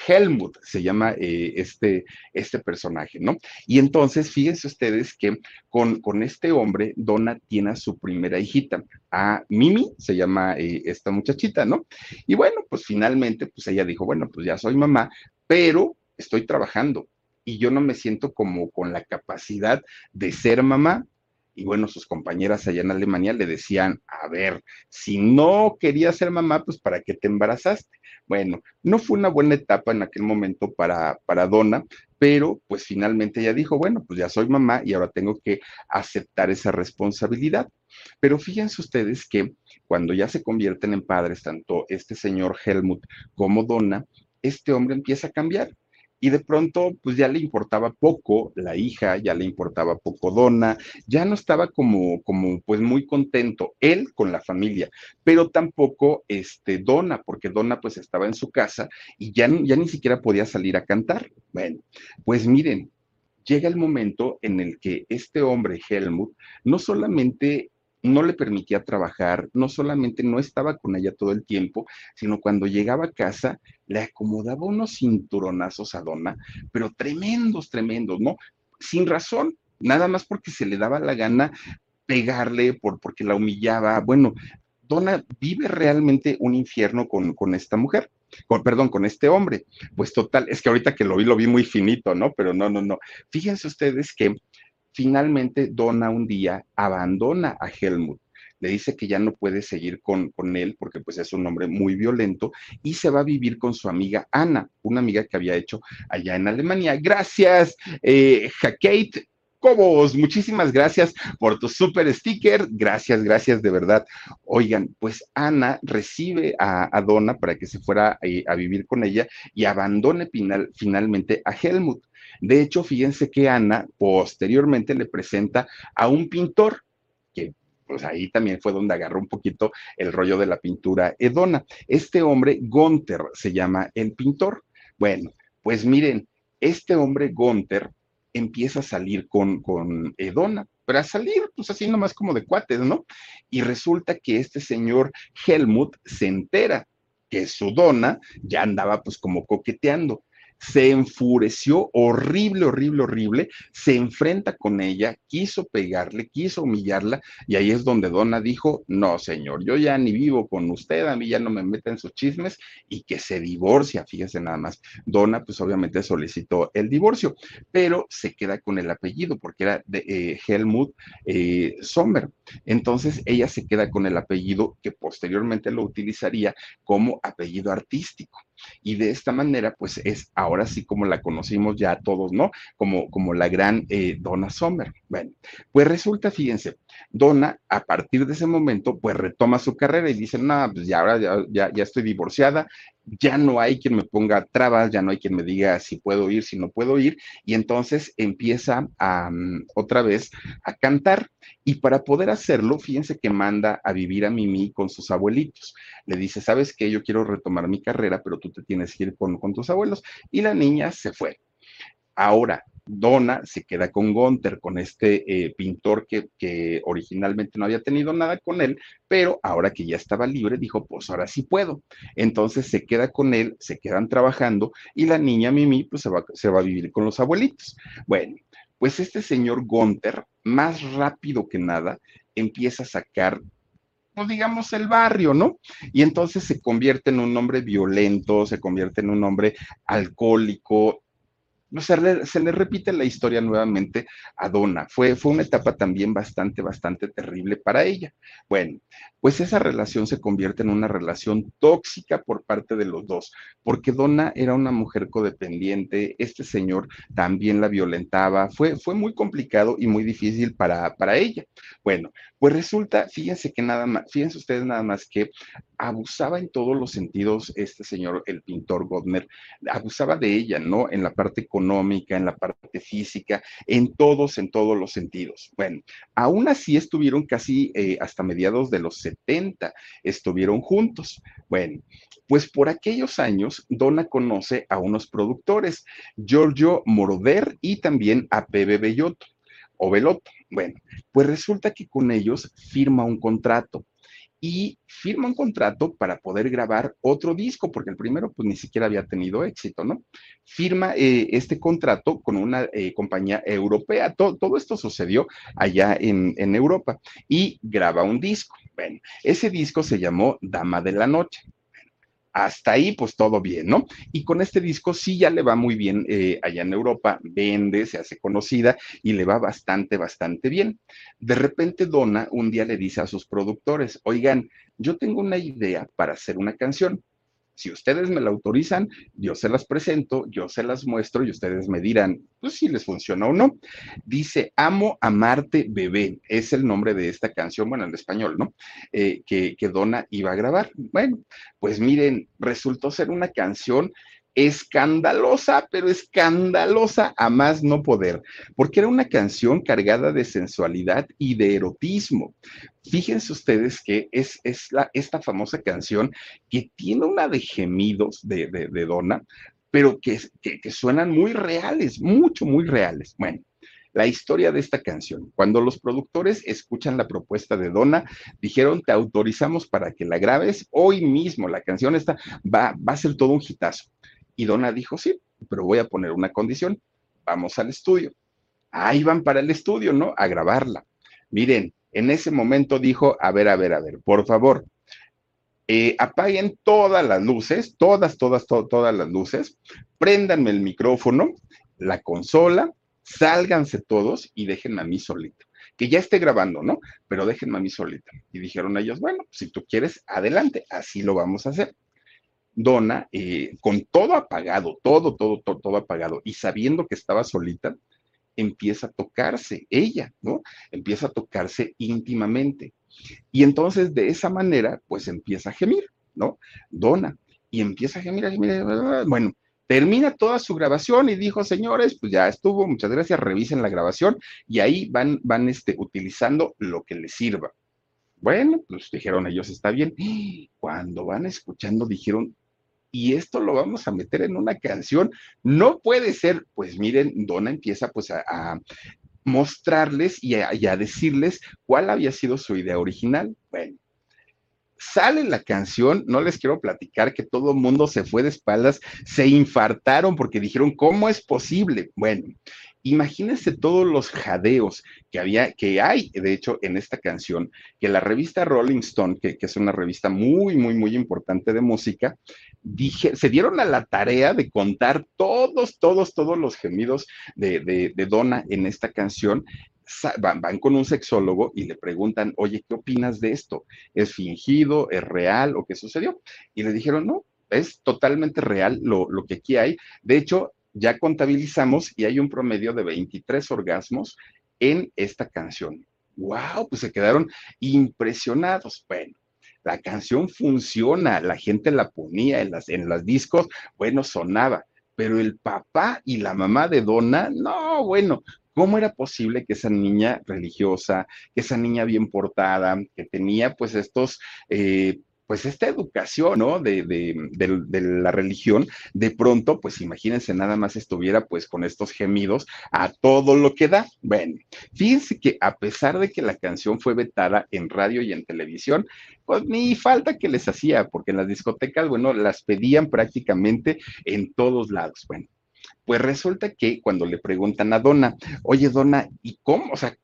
S1: Helmut se llama eh, este, este personaje, ¿no? Y entonces, fíjense ustedes que con, con, este hombre, Donna tiene a su primera hijita, a Mimi, se llama eh, esta muchachita, ¿no? Y bueno, pues finalmente, pues ella dijo, bueno, pues ya soy mamá, pero estoy trabajando y yo no me siento como con la capacidad de ser mamá. Y bueno, sus compañeras allá en Alemania le decían, a ver, si no querías ser mamá, pues ¿para qué te embarazaste? Bueno, no fue una buena etapa en aquel momento para, para Donna, pero pues finalmente ella dijo, bueno, pues ya soy mamá y ahora tengo que aceptar esa responsabilidad. Pero fíjense ustedes que cuando ya se convierten en padres, tanto este señor Helmut como Donna, este hombre empieza a cambiar y de pronto pues ya le importaba poco la hija, ya le importaba poco Donna, ya no estaba como, como pues muy contento él con la familia, pero tampoco este Donna, porque Donna pues estaba en su casa y ya, ya ni siquiera podía salir a cantar. Bueno, pues miren, llega el momento en el que este hombre, Helmut, no solamente no le permitía trabajar, no solamente no estaba con ella todo el tiempo, sino cuando llegaba a casa le acomodaba unos cinturonazos a Donna, pero tremendos, tremendos, ¿no? Sin razón, nada más porque se le daba la gana pegarle, por, porque la humillaba. Bueno, Donna vive realmente un infierno con, con esta mujer. Con, perdón, con este hombre. Pues total, es que ahorita que lo vi, lo vi muy finito, ¿no? Pero no, no, no. Fíjense ustedes que Finalmente, Donna un día abandona a Helmut le dice que ya no puede seguir con, con, él porque pues es un hombre muy violento y se va a vivir con su amiga Ana, una amiga que había hecho allá en Alemania. Gracias, eh. Cobos, muchísimas gracias por tu super sticker. Gracias, gracias de verdad. Oigan, pues Ana recibe a, a Donna para que se fuera eh, a vivir con ella y abandone final, finalmente a Helmut. De hecho, fíjense que Ana posteriormente le presenta a un pintor que pues ahí también fue donde agarró un poquito el rollo de la pintura Edona. Este hombre, Gunther, se llama el pintor. Bueno, pues miren, este hombre, Gunther, empieza a salir con, con Edona, pero a salir, pues así nomás como de cuates, ¿no? Y resulta que este señor Helmut se entera que su dona ya andaba pues como coqueteando se enfureció horrible, horrible, horrible, se enfrenta con ella, quiso pegarle, quiso humillarla, y ahí es donde Donna dijo, no, señor, yo ya ni vivo con usted, a mí ya no me meten en sus chismes, y que se divorcia, fíjese nada más. Donna, pues obviamente solicitó el divorcio, pero se queda con el apellido, porque era de eh, Helmut eh, Sommer. Entonces, ella se queda con el apellido que posteriormente lo utilizaría como apellido artístico. Y de esta manera, pues es ahora sí como la conocimos ya todos, ¿no? Como, como la gran eh, Donna Sommer. Bueno, pues resulta, fíjense, Donna a partir de ese momento, pues retoma su carrera y dice, no, pues ya ahora ya, ya, estoy divorciada, ya no hay quien me ponga trabas, ya no hay quien me diga si puedo ir, si no puedo ir, y entonces empieza mm, otra vez a cantar. Y para poder hacerlo, fíjense que manda a vivir a Mimi con sus abuelitos. Le dice, ¿sabes qué? Yo quiero retomar mi carrera, pero tú te tienes que ir con tus abuelos. Y la niña se fue. Ahora, Donna se queda con Gunther, con este eh, pintor que, originalmente no había tenido nada con él, pero ahora que ya estaba libre, dijo, pues ahora sí puedo. Entonces se queda con él, se quedan trabajando y la niña Mimi pues se va, se va a vivir con los abuelitos. Bueno, pues este señor Gunther, más rápido que nada, empieza a sacar pues digamos, el barrio, ¿no? Y entonces se convierte en un hombre violento, se convierte en un hombre alcohólico, se le, se le, repite la historia nuevamente a Donna. Fue, fue una etapa también bastante, bastante terrible para ella. Bueno, pues esa relación se convierte en una relación tóxica por parte de los dos, porque Donna era una mujer codependiente, este señor también la violentaba, fue, fue muy complicado y muy difícil para, para ella. Bueno, pues resulta, fíjense que nada más, fíjense ustedes nada más que abusaba en todos los sentidos este señor, el pintor Godner, abusaba de ella, ¿no? En la parte económica, en la parte física, en todos, en todos los sentidos. Bueno, aún así estuvieron casi eh, hasta mediados de los 70, estuvieron juntos. Bueno, pues por aquellos años, Donna conoce a unos productores, Giorgio Moroder y también a Pepe Bellotto o Belotto. Bueno, pues resulta que con ellos firma un contrato y firma un contrato para poder grabar otro disco, porque el primero pues ni siquiera había tenido éxito, ¿no? Firma eh, este contrato con una eh, compañía europea, todo, esto sucedió allá en, en Europa y graba un disco. Bueno, ese disco se llamó Dama de la Noche hasta ahí, pues todo bien, ¿no? Y con este disco sí ya le va muy bien eh, allá en Europa, vende, se hace conocida y le va bastante, bastante bien. De repente Donna un día le dice a sus productores, oigan, yo tengo una idea para hacer una canción. Si ustedes me la autorizan, yo se las presento, yo se las muestro y ustedes me dirán, pues si les funciona o no. Dice, amo amarte bebé, es el nombre de esta canción, bueno, en español, ¿no? Eh, que, que Donna iba a grabar. Bueno, pues miren, resultó ser una canción escandalosa, pero escandalosa a más no poder, porque era una canción cargada de sensualidad y de erotismo. Fíjense ustedes que es, es la, esta famosa canción que tiene una de gemidos de, de, de Donna, pero que, que, suenan muy reales, mucho, muy reales. Bueno, la historia de esta canción. Cuando los productores escuchan la propuesta de Donna, dijeron, te autorizamos para que la grabes hoy mismo. La canción esta va, va a ser todo un hitazo. Y Donna dijo, sí, pero voy a poner una condición. Vamos al estudio. Ahí van para el estudio, ¿no? A grabarla. Miren, en ese momento dijo, a ver, a ver, a ver, por favor, eh, apaguen todas las luces, todas, todas, to todas las luces, préndanme el micrófono, la consola, sálganse todos y déjenme a mí solito. Que ya esté grabando, ¿no? Pero déjenme a mí solita. Y dijeron ellos, bueno, si tú quieres, adelante, así lo vamos a hacer. Donna, eh, con todo apagado, todo, todo, todo, todo apagado, y sabiendo que estaba solita, empieza a tocarse ella, ¿no? Empieza a tocarse íntimamente. Y entonces de esa manera, pues empieza a gemir, ¿no? Donna, y empieza a gemir, a gemir, bueno, termina toda su grabación y dijo, señores, pues ya estuvo, muchas gracias, revisen la grabación y ahí van, van este, utilizando lo que les sirva. Bueno, pues dijeron ellos, está bien. Cuando van escuchando, dijeron, y esto lo vamos a meter en una canción. No puede ser, pues miren, Donna empieza pues a, mostrarles y a, y a, decirles cuál había sido su idea original. Bueno, sale la canción, no les quiero platicar que todo el mundo se fue de espaldas, se infartaron porque dijeron, ¿cómo es posible? Bueno, imagínense todos los jadeos que había, que hay, de hecho, en esta canción, que la revista Rolling Stone, que, es una revista muy, muy, muy importante de música, dije, se dieron a la tarea de contar todos, todos, todos los gemidos de, Donna en esta canción Van, van, con un sexólogo y le preguntan, oye, ¿qué opinas de esto? ¿Es fingido? ¿Es real? ¿O qué sucedió? Y le dijeron, no, es totalmente real lo que aquí hay. De hecho, ya contabilizamos y hay un promedio de 23 orgasmos en esta canción. ¡Wow! Pues se quedaron impresionados. Bueno, la canción funciona, la gente la ponía en las, en las discos, bueno, sonaba, pero el papá y la mamá de Donna, no, bueno, ¿Cómo era posible que esa niña religiosa, que esa niña bien portada, que tenía pues estos eh, pues esta educación, ¿no? De, de, de, la religión, de pronto, pues imagínense nada más estuviera pues con estos gemidos a todo lo que da. Bueno, fíjense que a pesar de que la canción fue vetada en radio y en televisión, pues ni falta que les hacía, porque en las discotecas, bueno, las pedían prácticamente en todos lados. Bueno, pues resulta que cuando le preguntan a Donna, oye Donna, ¿y cómo? O sea,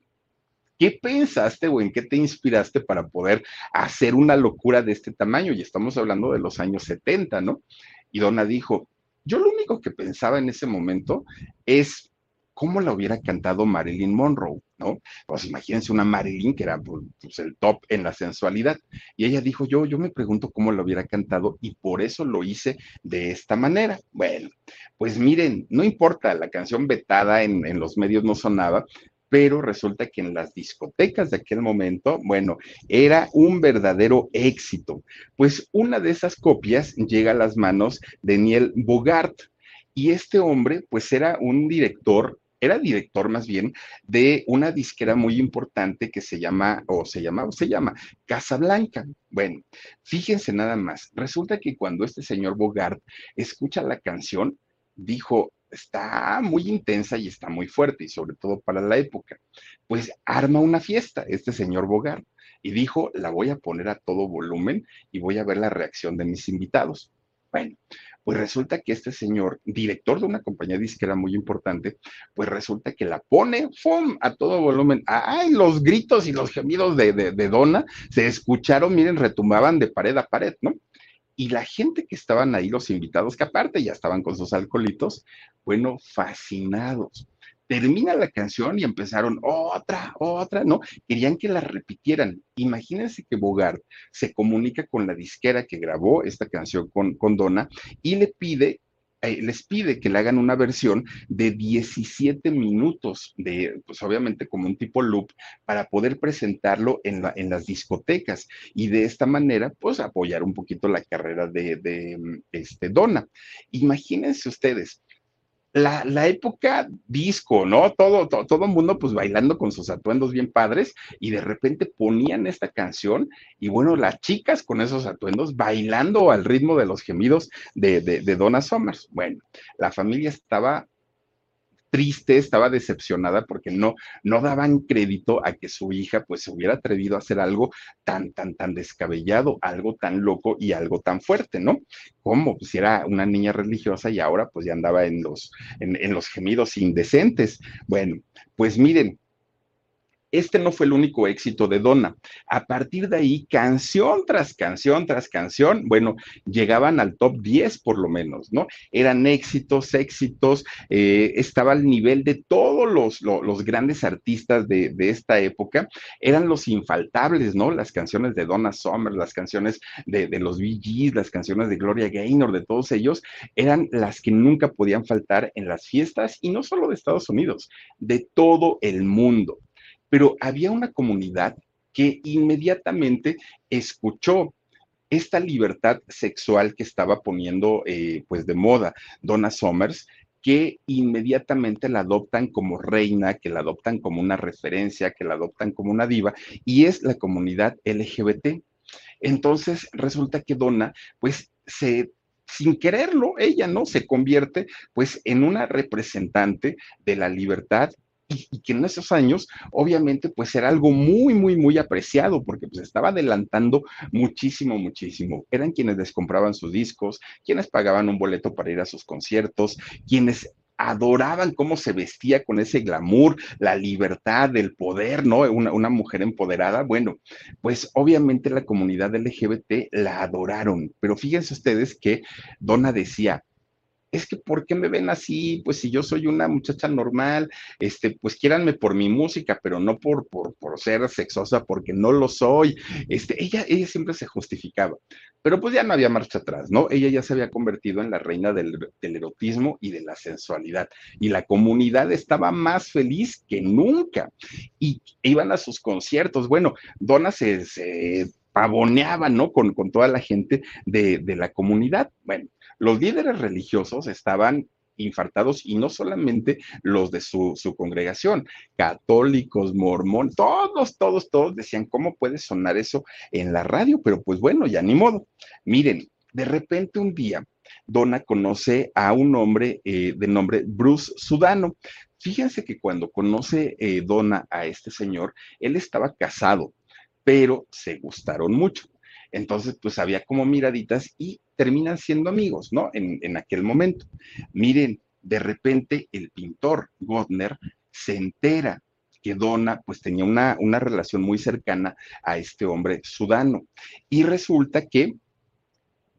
S1: ¿Qué pensaste o en qué te inspiraste para poder hacer una locura de este tamaño? Y estamos hablando de los años 70, ¿no? Y Donna dijo, yo lo único que pensaba en ese momento es cómo la hubiera cantado Marilyn Monroe, ¿no? Pues imagínense una Marilyn que era pues, pues, el top en la sensualidad. Y ella dijo, yo, yo me pregunto cómo la hubiera cantado y por eso lo hice de esta manera. Bueno, pues miren, no importa, la canción vetada en, en los medios no sonaba, pero resulta que en las discotecas de aquel momento, bueno, era un verdadero éxito. Pues una de esas copias llega a las manos de Niel Bogart. Y este hombre, pues era un director era director más bien de una disquera muy importante que se llama, o se llama, o se llama Casablanca. Bueno, fíjense nada más. Resulta que cuando este señor Bogart escucha la canción, dijo, está muy intensa y está muy fuerte, y sobre todo para la época. Pues arma una fiesta este señor Bogart y dijo, la voy a poner a todo volumen y voy a ver la reacción de mis invitados. Bueno, pues resulta que este señor, director de una compañía disquera muy importante, pues resulta que la pone ¡fum! a todo volumen. ¡Ay! Los gritos y los gemidos de, de, de Donna se escucharon, miren, retumbaban de pared a pared, ¿no? Y la gente que estaban ahí, los invitados, que aparte ya estaban con sus alcoholitos, bueno, fascinados termina la canción y empezaron otra, otra, ¿no? Querían que la repitieran. Imagínense que Bogart se comunica con la disquera que grabó esta canción con, con Donna y le pide eh, les pide que le hagan una versión de 17 minutos, de, pues obviamente como un tipo loop, para poder presentarlo en, en las discotecas y de esta manera, pues apoyar un poquito la carrera de, de este, Donna. Imagínense ustedes, la, la, época disco, ¿no? Todo, todo, todo el mundo pues bailando con sus atuendos bien padres y de repente ponían esta canción y bueno, las chicas con esos atuendos bailando al ritmo de los gemidos de, de, de Donna Summers. Bueno, la familia estaba triste, estaba decepcionada porque no, no daban crédito a que su hija pues se hubiera atrevido a hacer algo tan, tan, tan descabellado, algo tan loco y algo tan fuerte, ¿no? Como pues era una niña religiosa y ahora pues ya andaba en los, en, en los gemidos indecentes. Bueno, pues miren, este no fue el único éxito de Donna. A partir de ahí, canción tras canción tras canción, bueno, llegaban al top 10 por lo menos, ¿no? Eran éxitos, éxitos, eh, estaba al nivel de todos los, los, los grandes artistas de, de, esta época, eran los infaltables, ¿no? Las canciones de Donna Summer, las canciones de, de los Bee Gees, las canciones de Gloria Gaynor, de todos ellos, eran las que nunca podían faltar en las fiestas y no solo de Estados Unidos, de todo el mundo pero había una comunidad que inmediatamente escuchó esta libertad sexual que estaba poniendo eh, pues de moda Donna Somers, que inmediatamente la adoptan como reina, que la adoptan como una referencia, que la adoptan como una diva, y es la comunidad LGBT. Entonces resulta que Donna pues se sin quererlo, ella no se convierte pues en una representante de la libertad y, que en esos años, obviamente, pues era algo muy, muy, muy apreciado, porque pues estaba adelantando muchísimo, muchísimo. Eran quienes les compraban sus discos, quienes pagaban un boleto para ir a sus conciertos, quienes adoraban cómo se vestía con ese glamour, la libertad, el poder, ¿no? Una, una, mujer empoderada. Bueno, pues obviamente la comunidad LGBT la adoraron, pero fíjense ustedes que Donna decía, es que ¿por qué me ven así? Pues si yo soy una muchacha normal, este, pues quiéranme por mi música, pero no por, por, por ser sexosa, porque no lo soy. Este, ella, ella siempre se justificaba, pero pues ya no había marcha atrás, ¿no? Ella ya se había convertido en la reina del, erotismo y de la sensualidad, y la comunidad estaba más feliz que nunca, y iban a sus conciertos. Bueno, Donna se, se pavoneaba, ¿no? Con, con toda la gente de, de la comunidad. Bueno, los líderes religiosos estaban infartados y no solamente los de su, congregación, católicos, mormón, todos, todos, todos decían, ¿cómo puede sonar eso en la radio? Pero pues bueno, ya ni modo. Miren, de repente un día, Donna conoce a un hombre eh, de nombre Bruce Sudano. Fíjense que cuando conoce eh, Donna a este señor, él estaba casado, pero se gustaron mucho. Entonces, pues había como miraditas y terminan siendo amigos, ¿no? En, en aquel momento. Miren, de repente el pintor Godner se entera que Donna pues tenía una, una relación muy cercana a este hombre sudano. Y resulta que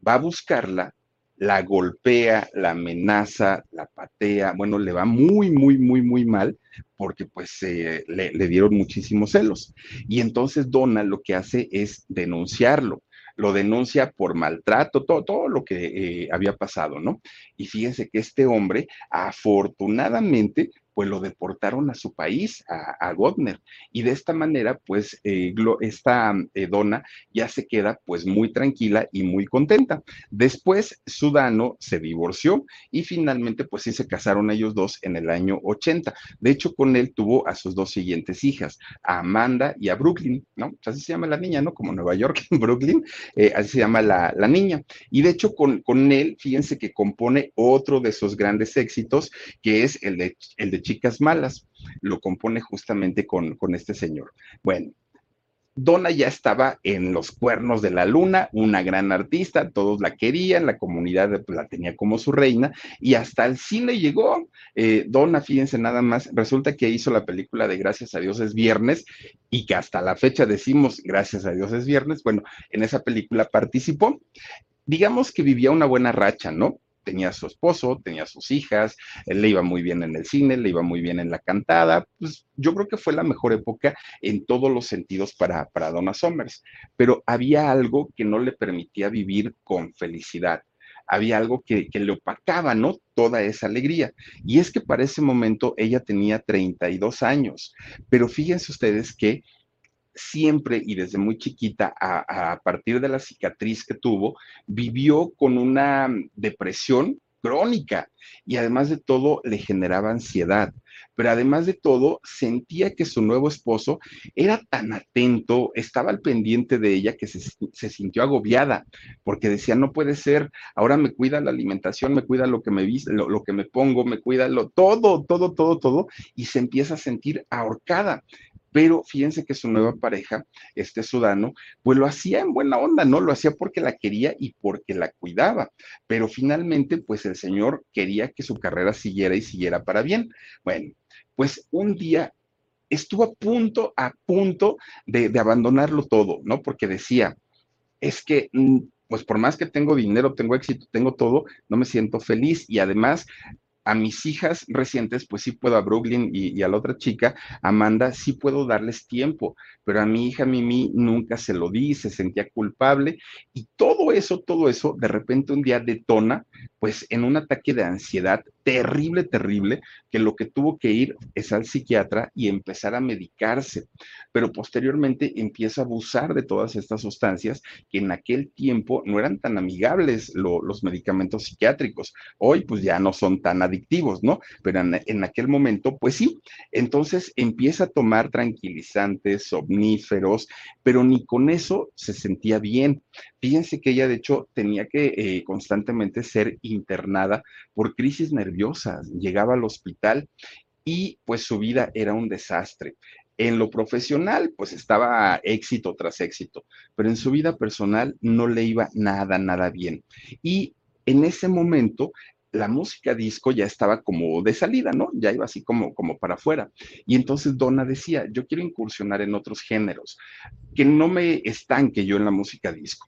S1: va a buscarla la golpea, la amenaza, la patea, bueno, le va muy, muy, muy, muy mal porque pues le, dieron muchísimos celos. Y entonces Donna lo que hace es denunciarlo lo denuncia por maltrato, todo, todo lo que eh, había pasado, ¿no? Y fíjense que este hombre, afortunadamente, pues lo deportaron a su país, a, a Godner. Y de esta manera, pues eh, esta eh, dona ya se queda pues muy tranquila y muy contenta. Después, Sudano se divorció y finalmente pues sí se casaron ellos dos en el año 80. De hecho, con él tuvo a sus dos siguientes hijas, a Amanda y a Brooklyn, ¿no? Así se llama la niña, ¿no? Como Nueva York, (laughs) Brooklyn, eh, así se llama la, la, niña. Y de hecho, con, con él, fíjense que compone otro de sus grandes éxitos, que es el de, el de Chicas Malas. Lo compone justamente con, con este señor. Bueno, Donna ya estaba en los cuernos de la luna, una gran artista, todos la querían, la comunidad pues, la tenía como su reina y hasta el cine llegó. Eh, Donna, fíjense nada más, resulta que hizo la película de Gracias a Dios es viernes y que hasta la fecha decimos Gracias a Dios es viernes. Bueno, en esa película participó. Digamos que vivía una buena racha, ¿no? Tenía su esposo, tenía sus hijas, le iba muy bien en el cine, le iba muy bien en la cantada, pues yo creo que fue la mejor época en todos los sentidos para, para Donna Summers, pero había algo que no le permitía vivir con felicidad. Había algo que, que le opacaba, ¿no? Toda esa alegría. Y es que para ese momento ella tenía 32 años, pero fíjense ustedes que siempre y desde muy chiquita, a, partir de la cicatriz que tuvo, vivió con una depresión crónica y además de todo le generaba ansiedad. Pero además de todo, sentía que su nuevo esposo era tan atento, estaba al pendiente de ella que se, sintió agobiada, porque decía, no puede ser, ahora me cuida la alimentación, me cuida lo que me lo, lo que me pongo, me cuida lo, todo, todo, todo, todo, y se empieza a sentir ahorcada pero fíjense que su nueva pareja, este sudano, pues lo hacía en buena onda, ¿no? Lo hacía porque la quería y porque la cuidaba, pero finalmente, pues el señor quería que su carrera siguiera y siguiera para bien. Bueno, pues un día estuvo a punto, a punto de, de abandonarlo todo, ¿no? Porque decía, es que mm, pues por más que tengo dinero, tengo éxito, tengo todo, no me siento feliz y además a mis hijas recientes, pues sí puedo a Brooklyn y, a la otra chica, Amanda, sí puedo darles tiempo, pero a mi hija Mimi nunca se lo di, se sentía culpable y todo eso, todo eso, de repente un día detona, pues en un ataque de ansiedad terrible, terrible, que lo que tuvo que ir es al psiquiatra y empezar a medicarse, pero posteriormente empieza a abusar de todas estas sustancias que en aquel tiempo no eran tan amigables lo, los medicamentos psiquiátricos. Hoy pues ya no son tan adictivos, ¿no? Pero en, en, aquel momento pues sí. Entonces empieza a tomar tranquilizantes, somníferos, pero ni con eso se sentía bien. Fíjense que ella de hecho tenía que eh, constantemente ser internada por crisis nerviosas, llegaba al hospital y pues su vida era un desastre. En lo profesional, pues estaba éxito tras éxito, pero en su vida personal no le iba nada, nada bien. Y en ese momento la música disco ya estaba como de salida, ¿no? Ya iba así como, como para afuera. Y entonces Donna decía, yo quiero incursionar en otros géneros, que no me estanque yo en la música disco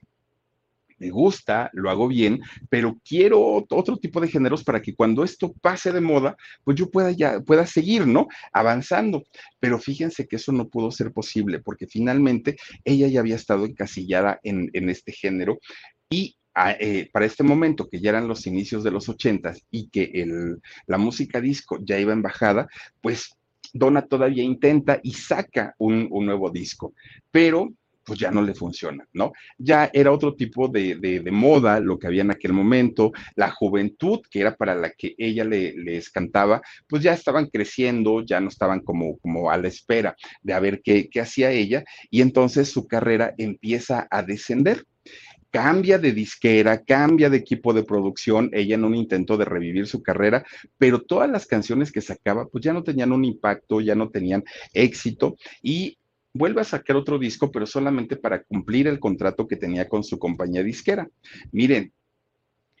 S1: me gusta, lo hago bien, pero quiero otro tipo de géneros para que cuando esto pase de moda, pues yo pueda ya, pueda seguir, ¿no? Avanzando. Pero fíjense que eso no pudo ser posible, porque finalmente ella ya había estado encasillada en, en este género y eh, para este momento, que ya eran los inicios de los ochentas y que la música disco ya iba en bajada, pues Donna todavía intenta y saca un, nuevo disco, pero pues ya no le funciona, ¿no? Ya era otro tipo de, moda lo que había en aquel momento, la juventud que era para la que ella le, les cantaba, pues ya estaban creciendo, ya no estaban como, como a la espera de a ver qué hacía ella, y entonces su carrera empieza a descender cambia de disquera, cambia de equipo de producción, ella en un intento de revivir su carrera, pero todas las canciones que sacaba pues ya no tenían un impacto, ya no tenían éxito y vuelve a sacar otro disco, pero solamente para cumplir el contrato que tenía con su compañía disquera. Miren,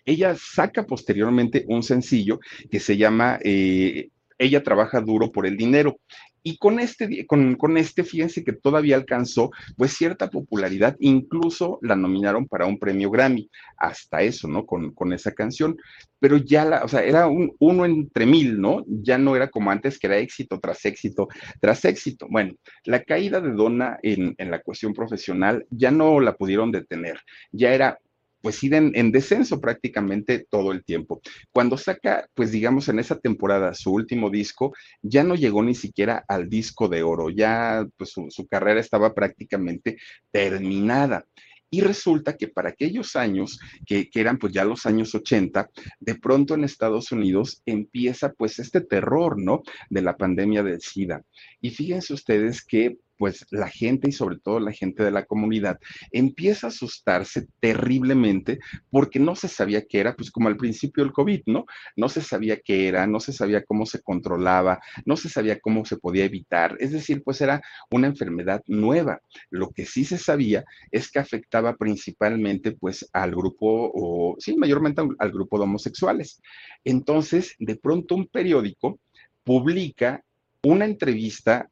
S1: ella saca posteriormente un sencillo que se llama eh, ella trabaja duro por el dinero. Y con este, con, con, este, fíjense que todavía alcanzó pues cierta popularidad, incluso la nominaron para un premio Grammy, hasta eso, ¿no? Con, con esa canción. Pero ya, la, o sea, era un, uno entre mil, ¿no? Ya no era como antes, que era éxito tras éxito tras éxito. Bueno, la caída de Donna en, en la cuestión profesional ya no la pudieron detener, ya era pues ir en, descenso prácticamente todo el tiempo. Cuando saca, pues digamos, en esa temporada su último disco, ya no llegó ni siquiera al disco de oro, ya pues su, carrera estaba prácticamente terminada. Y resulta que para aquellos años, que, que, eran pues ya los años 80, de pronto en Estados Unidos empieza pues este terror, ¿no? De la pandemia del SIDA. Y fíjense ustedes que pues la gente y sobre todo la gente de la comunidad empieza a asustarse terriblemente porque no se sabía qué era, pues como al principio del COVID, ¿no? No se sabía qué era, no se sabía cómo se controlaba, no se sabía cómo se podía evitar, es decir, pues era una enfermedad nueva. Lo que sí se sabía es que afectaba principalmente pues al grupo, o sí, mayormente al grupo de homosexuales. Entonces, de pronto un periódico publica una entrevista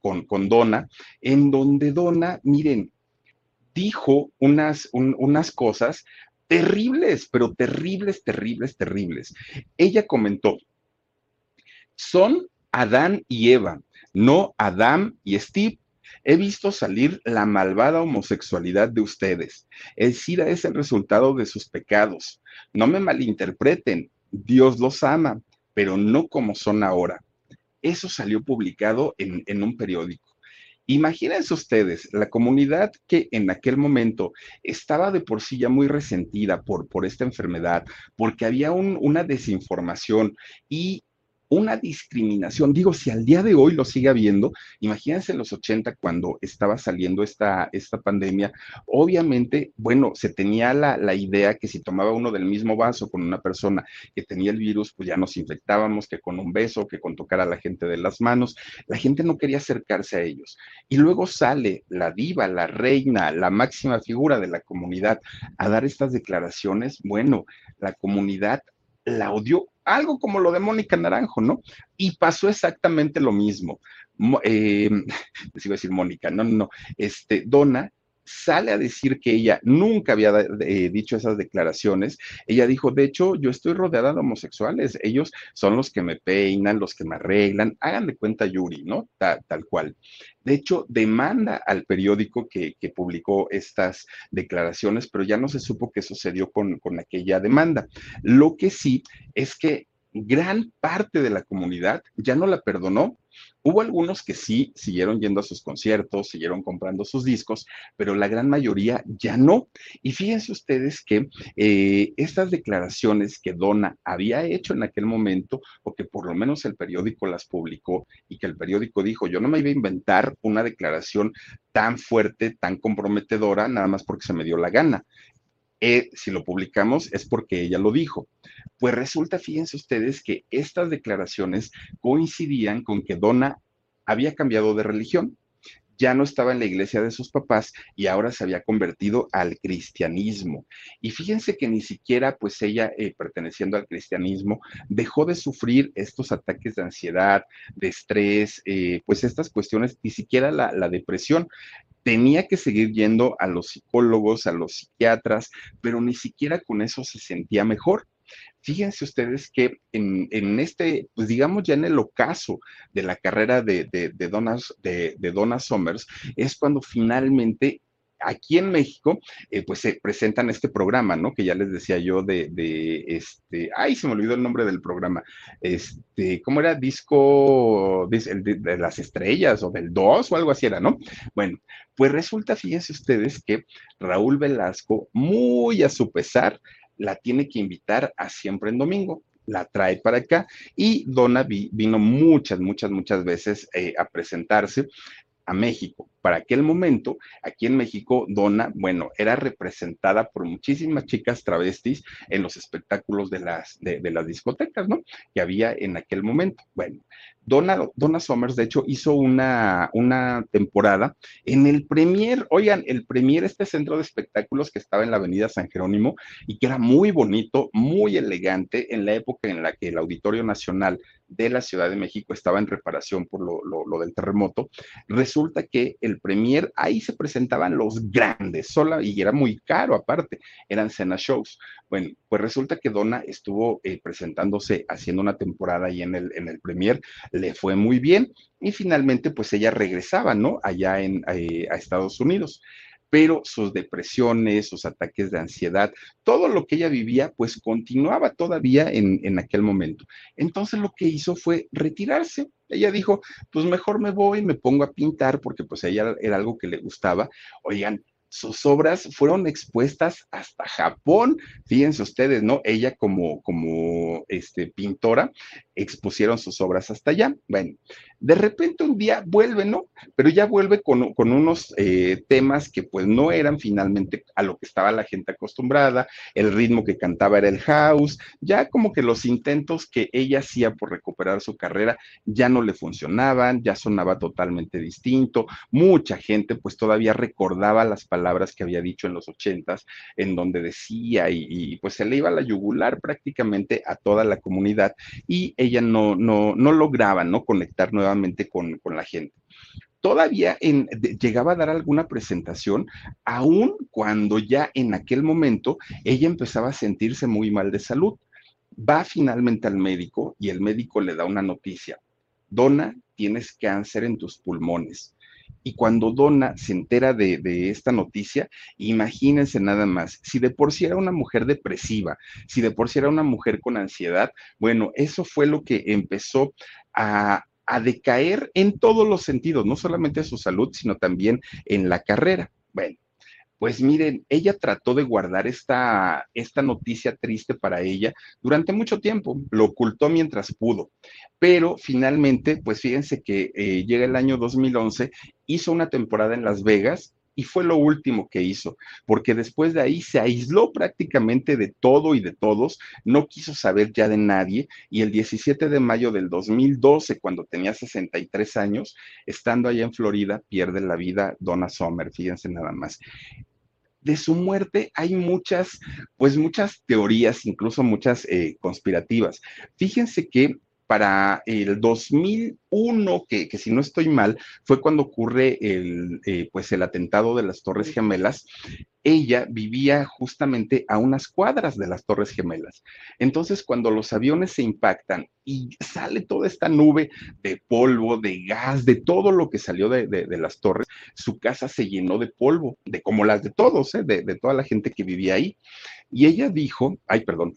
S1: con, con Donna, en donde Donna, miren, dijo unas, unas cosas terribles, pero terribles, terribles, terribles. Ella comentó, son Adán y Eva, no Adán y Steve. He visto salir la malvada homosexualidad de ustedes. El SIDA es el resultado de sus pecados. No me malinterpreten, Dios los ama, pero no como son ahora. Eso salió publicado en, un periódico. Imagínense ustedes, la comunidad que en aquel momento estaba de por sí ya muy resentida por, por esta enfermedad, porque había una desinformación y una discriminación. Digo, si al día de hoy lo sigue habiendo, imagínense en los 80 cuando estaba saliendo esta, esta pandemia, obviamente, bueno, se tenía la, la, idea que si tomaba uno del mismo vaso con una persona que tenía el virus, pues ya nos infectábamos, que con un beso, que con tocar a la gente de las manos, la gente no quería acercarse a ellos. Y luego sale la diva, la reina, la máxima figura de la comunidad a dar estas declaraciones. Bueno, la comunidad la odió algo como lo de Mónica Naranjo, ¿no? Y pasó exactamente lo mismo. Eh, (laughs) les iba a decir Mónica, no, no, no. Este, Donna sale a decir que ella nunca había eh, dicho esas declaraciones. Ella dijo, de hecho, yo estoy rodeada de homosexuales, ellos son los que me peinan, los que me arreglan, hagan de cuenta Yuri, ¿no? tal cual. De hecho, demanda al periódico que, publicó estas declaraciones, pero ya no se supo qué sucedió con aquella demanda. Lo que sí es que gran parte de la comunidad ya no la perdonó. Hubo algunos que sí siguieron yendo a sus conciertos, siguieron comprando sus discos, pero la gran mayoría ya no. Y fíjense ustedes que eh, estas declaraciones que Donna había hecho en aquel momento, o que por lo menos el periódico las publicó, y que el periódico dijo, yo no me iba a inventar una declaración tan fuerte, tan comprometedora, nada más porque se me dio la gana. Eh, si lo publicamos es porque ella lo dijo. Pues resulta, fíjense ustedes, que estas declaraciones coincidían con que Donna había cambiado de religión ya no estaba en la iglesia de sus papás y ahora se había convertido al cristianismo. Y fíjense que ni siquiera, pues ella, eh, perteneciendo al cristianismo, dejó de sufrir estos ataques de ansiedad, de estrés, eh, pues estas cuestiones, ni siquiera la, la depresión tenía que seguir yendo a los psicólogos, a los psiquiatras, pero ni siquiera con eso se sentía mejor. Fíjense ustedes que en, este, pues digamos ya en el ocaso de la carrera de, de, de, Donna, Summers, es cuando finalmente aquí en México, eh, pues se presentan este programa, ¿no? Que ya les decía yo de, este, ay, se me olvidó el nombre del programa, este, ¿cómo era? Disco de, de las estrellas o del 2 o algo así era, ¿no? Bueno, pues resulta, fíjense ustedes que Raúl Velasco, muy a su pesar, la tiene que invitar a siempre en domingo la trae para acá y Donna vino muchas, muchas, muchas veces eh, a presentarse México. Para aquel momento, aquí en México, Donna, bueno, era representada por muchísimas chicas travestis en los espectáculos de las, de, las discotecas, ¿no? Que había en aquel momento. Bueno, Donna, Donna Summers, de hecho, hizo una, una temporada en el Premier, oigan, el Premier, este centro de espectáculos que estaba en la Avenida San Jerónimo y que era muy bonito, muy elegante en la época en la que el Auditorio Nacional de la Ciudad de México estaba en reparación por lo, del terremoto, resulta que el premier, ahí se presentaban los grandes, sola, y era muy caro aparte, eran cena shows. Bueno, pues resulta que Donna estuvo eh, presentándose, haciendo una temporada ahí en el, en el premier, le fue muy bien y finalmente pues ella regresaba, ¿no? Allá en, eh, a Estados Unidos pero sus depresiones, sus ataques de ansiedad, todo lo que ella vivía, pues continuaba todavía en, aquel momento. Entonces lo que hizo fue retirarse. Ella dijo, pues mejor me voy, me pongo a pintar, porque pues a ella era algo que le gustaba. Oigan, sus obras fueron expuestas hasta Japón. Fíjense ustedes, ¿no? Ella como, como este, pintora expusieron sus obras hasta allá. Bueno, de repente un día vuelve, ¿no? Pero ya vuelve con, unos eh, temas que pues no eran finalmente a lo que estaba la gente acostumbrada, el ritmo que cantaba era el house, ya como que los intentos que ella hacía por recuperar su carrera ya no le funcionaban, ya sonaba totalmente distinto, mucha gente pues todavía recordaba las palabras que había dicho en los ochentas, en donde decía y, pues se le iba la yugular prácticamente a toda la comunidad y ella no, no, no lograba, ¿no? Conectar nuevamente con, la gente todavía en, llegaba a dar alguna presentación, aun cuando ya en aquel momento ella empezaba a sentirse muy mal de salud. Va finalmente al médico y el médico le da una noticia. Donna, tienes cáncer en tus pulmones. Y cuando Donna se entera de, de, esta noticia, imagínense nada más, si de por sí era una mujer depresiva, si de por sí era una mujer con ansiedad, bueno, eso fue lo que empezó a, a decaer en todos los sentidos, no solamente su salud, sino también en la carrera. Bueno, pues miren, ella trató de guardar esta, esta noticia triste para ella durante mucho tiempo, lo ocultó mientras pudo, pero finalmente, pues fíjense que eh, llega el año 2011, hizo una temporada en Las Vegas y fue lo último que hizo, porque después de ahí se aisló prácticamente de todo y de todos, no quiso saber ya de nadie y el 17 de mayo del 2012, cuando tenía 63 años, estando allá en Florida, pierde la vida Donna Sommer, fíjense nada más de su muerte hay muchas, pues muchas teorías, incluso muchas eh, conspirativas. Fíjense que para el 2001, que, que, si no estoy mal, fue cuando ocurre el, eh, pues el atentado de las Torres Gemelas. Ella vivía justamente a unas cuadras de las Torres Gemelas. Entonces, cuando los aviones se impactan y sale toda esta nube de polvo, de gas, de todo lo que salió de, de, las torres, su casa se llenó de polvo, de como las de todos, ¿eh? de, de toda la gente que vivía ahí. Y ella dijo, ay, perdón,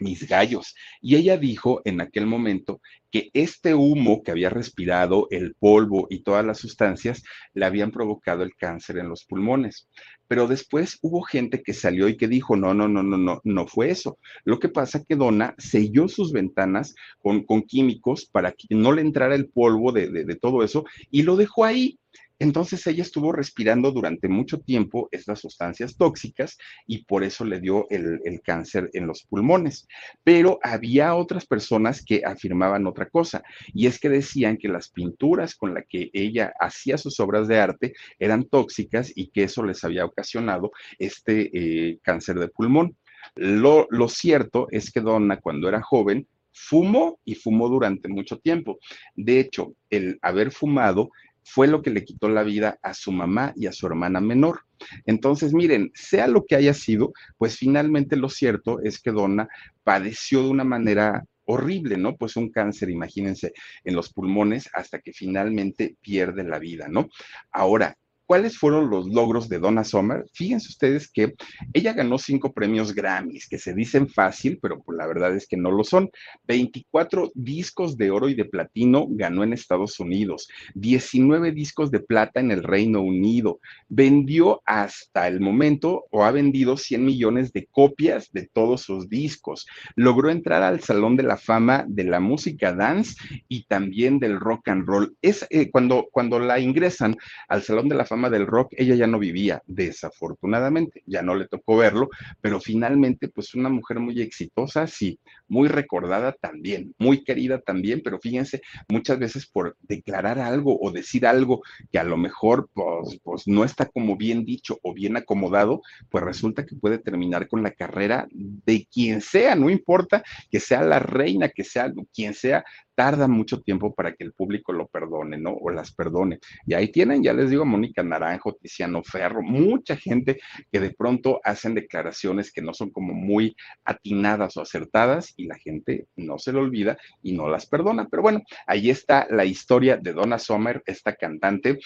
S1: mis gallos. Y ella dijo en aquel momento que este humo que había respirado, el polvo y todas las sustancias, le habían provocado el cáncer en los pulmones. Pero después hubo gente que salió y que dijo, no, no, no, no, no, no fue eso. Lo que pasa que Donna selló sus ventanas con, con químicos para que no le entrara el polvo de, de todo eso y lo dejó ahí. Entonces ella estuvo respirando durante mucho tiempo estas sustancias tóxicas y por eso le dio el, cáncer en los pulmones. Pero había otras personas que afirmaban otra cosa y es que decían que las pinturas con las que ella hacía sus obras de arte eran tóxicas y que eso les había ocasionado este eh, cáncer de pulmón. Lo, lo cierto es que Donna cuando era joven fumó y fumó durante mucho tiempo. De hecho, el haber fumado fue lo que le quitó la vida a su mamá y a su hermana menor. Entonces, miren, sea lo que haya sido, pues finalmente lo cierto es que Donna padeció de una manera horrible, ¿no? Pues un cáncer, imagínense, en los pulmones hasta que finalmente pierde la vida, ¿no? Ahora, ¿Cuáles fueron los logros de Donna Summer? Fíjense ustedes que ella ganó cinco premios Grammys, que se dicen fácil, pero pues la verdad es que no lo son. 24 discos de oro y de platino ganó en Estados Unidos, 19 discos de plata en el Reino Unido. Vendió hasta el momento o ha vendido 100 millones de copias de todos sus discos. Logró entrar al Salón de la Fama de la música dance y también del rock and roll. Es eh, cuando, cuando la ingresan al Salón de la Fama del rock, ella ya no vivía, desafortunadamente, ya no le tocó verlo, pero finalmente, pues una mujer muy exitosa, sí, muy recordada también, muy querida también, pero fíjense, muchas veces por declarar algo o decir algo que a lo mejor pues, pues no está como bien dicho o bien acomodado, pues resulta que puede terminar con la carrera de quien sea, no importa que sea la reina, que sea quien sea, tarda mucho tiempo para que el público lo perdone, ¿no? O las perdone. Y ahí tienen, ya les digo, Mónica Naranjo, Tiziano Ferro, mucha gente que de pronto hacen declaraciones que no son como muy atinadas o acertadas y la gente no se lo olvida y no las perdona. Pero bueno, ahí está la historia de Donna Sommer, esta cantante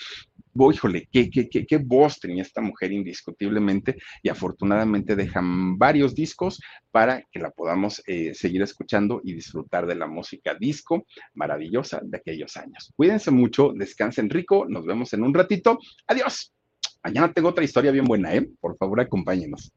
S1: híjole, qué, qué, qué, qué, voz tenía esta mujer indiscutiblemente y afortunadamente dejan varios discos para que la podamos eh, seguir escuchando y disfrutar de la música disco maravillosa de aquellos años. Cuídense mucho, descansen rico, nos vemos en un ratito. Adiós. Mañana tengo otra historia bien buena, ¿eh? Por favor, acompáñenos.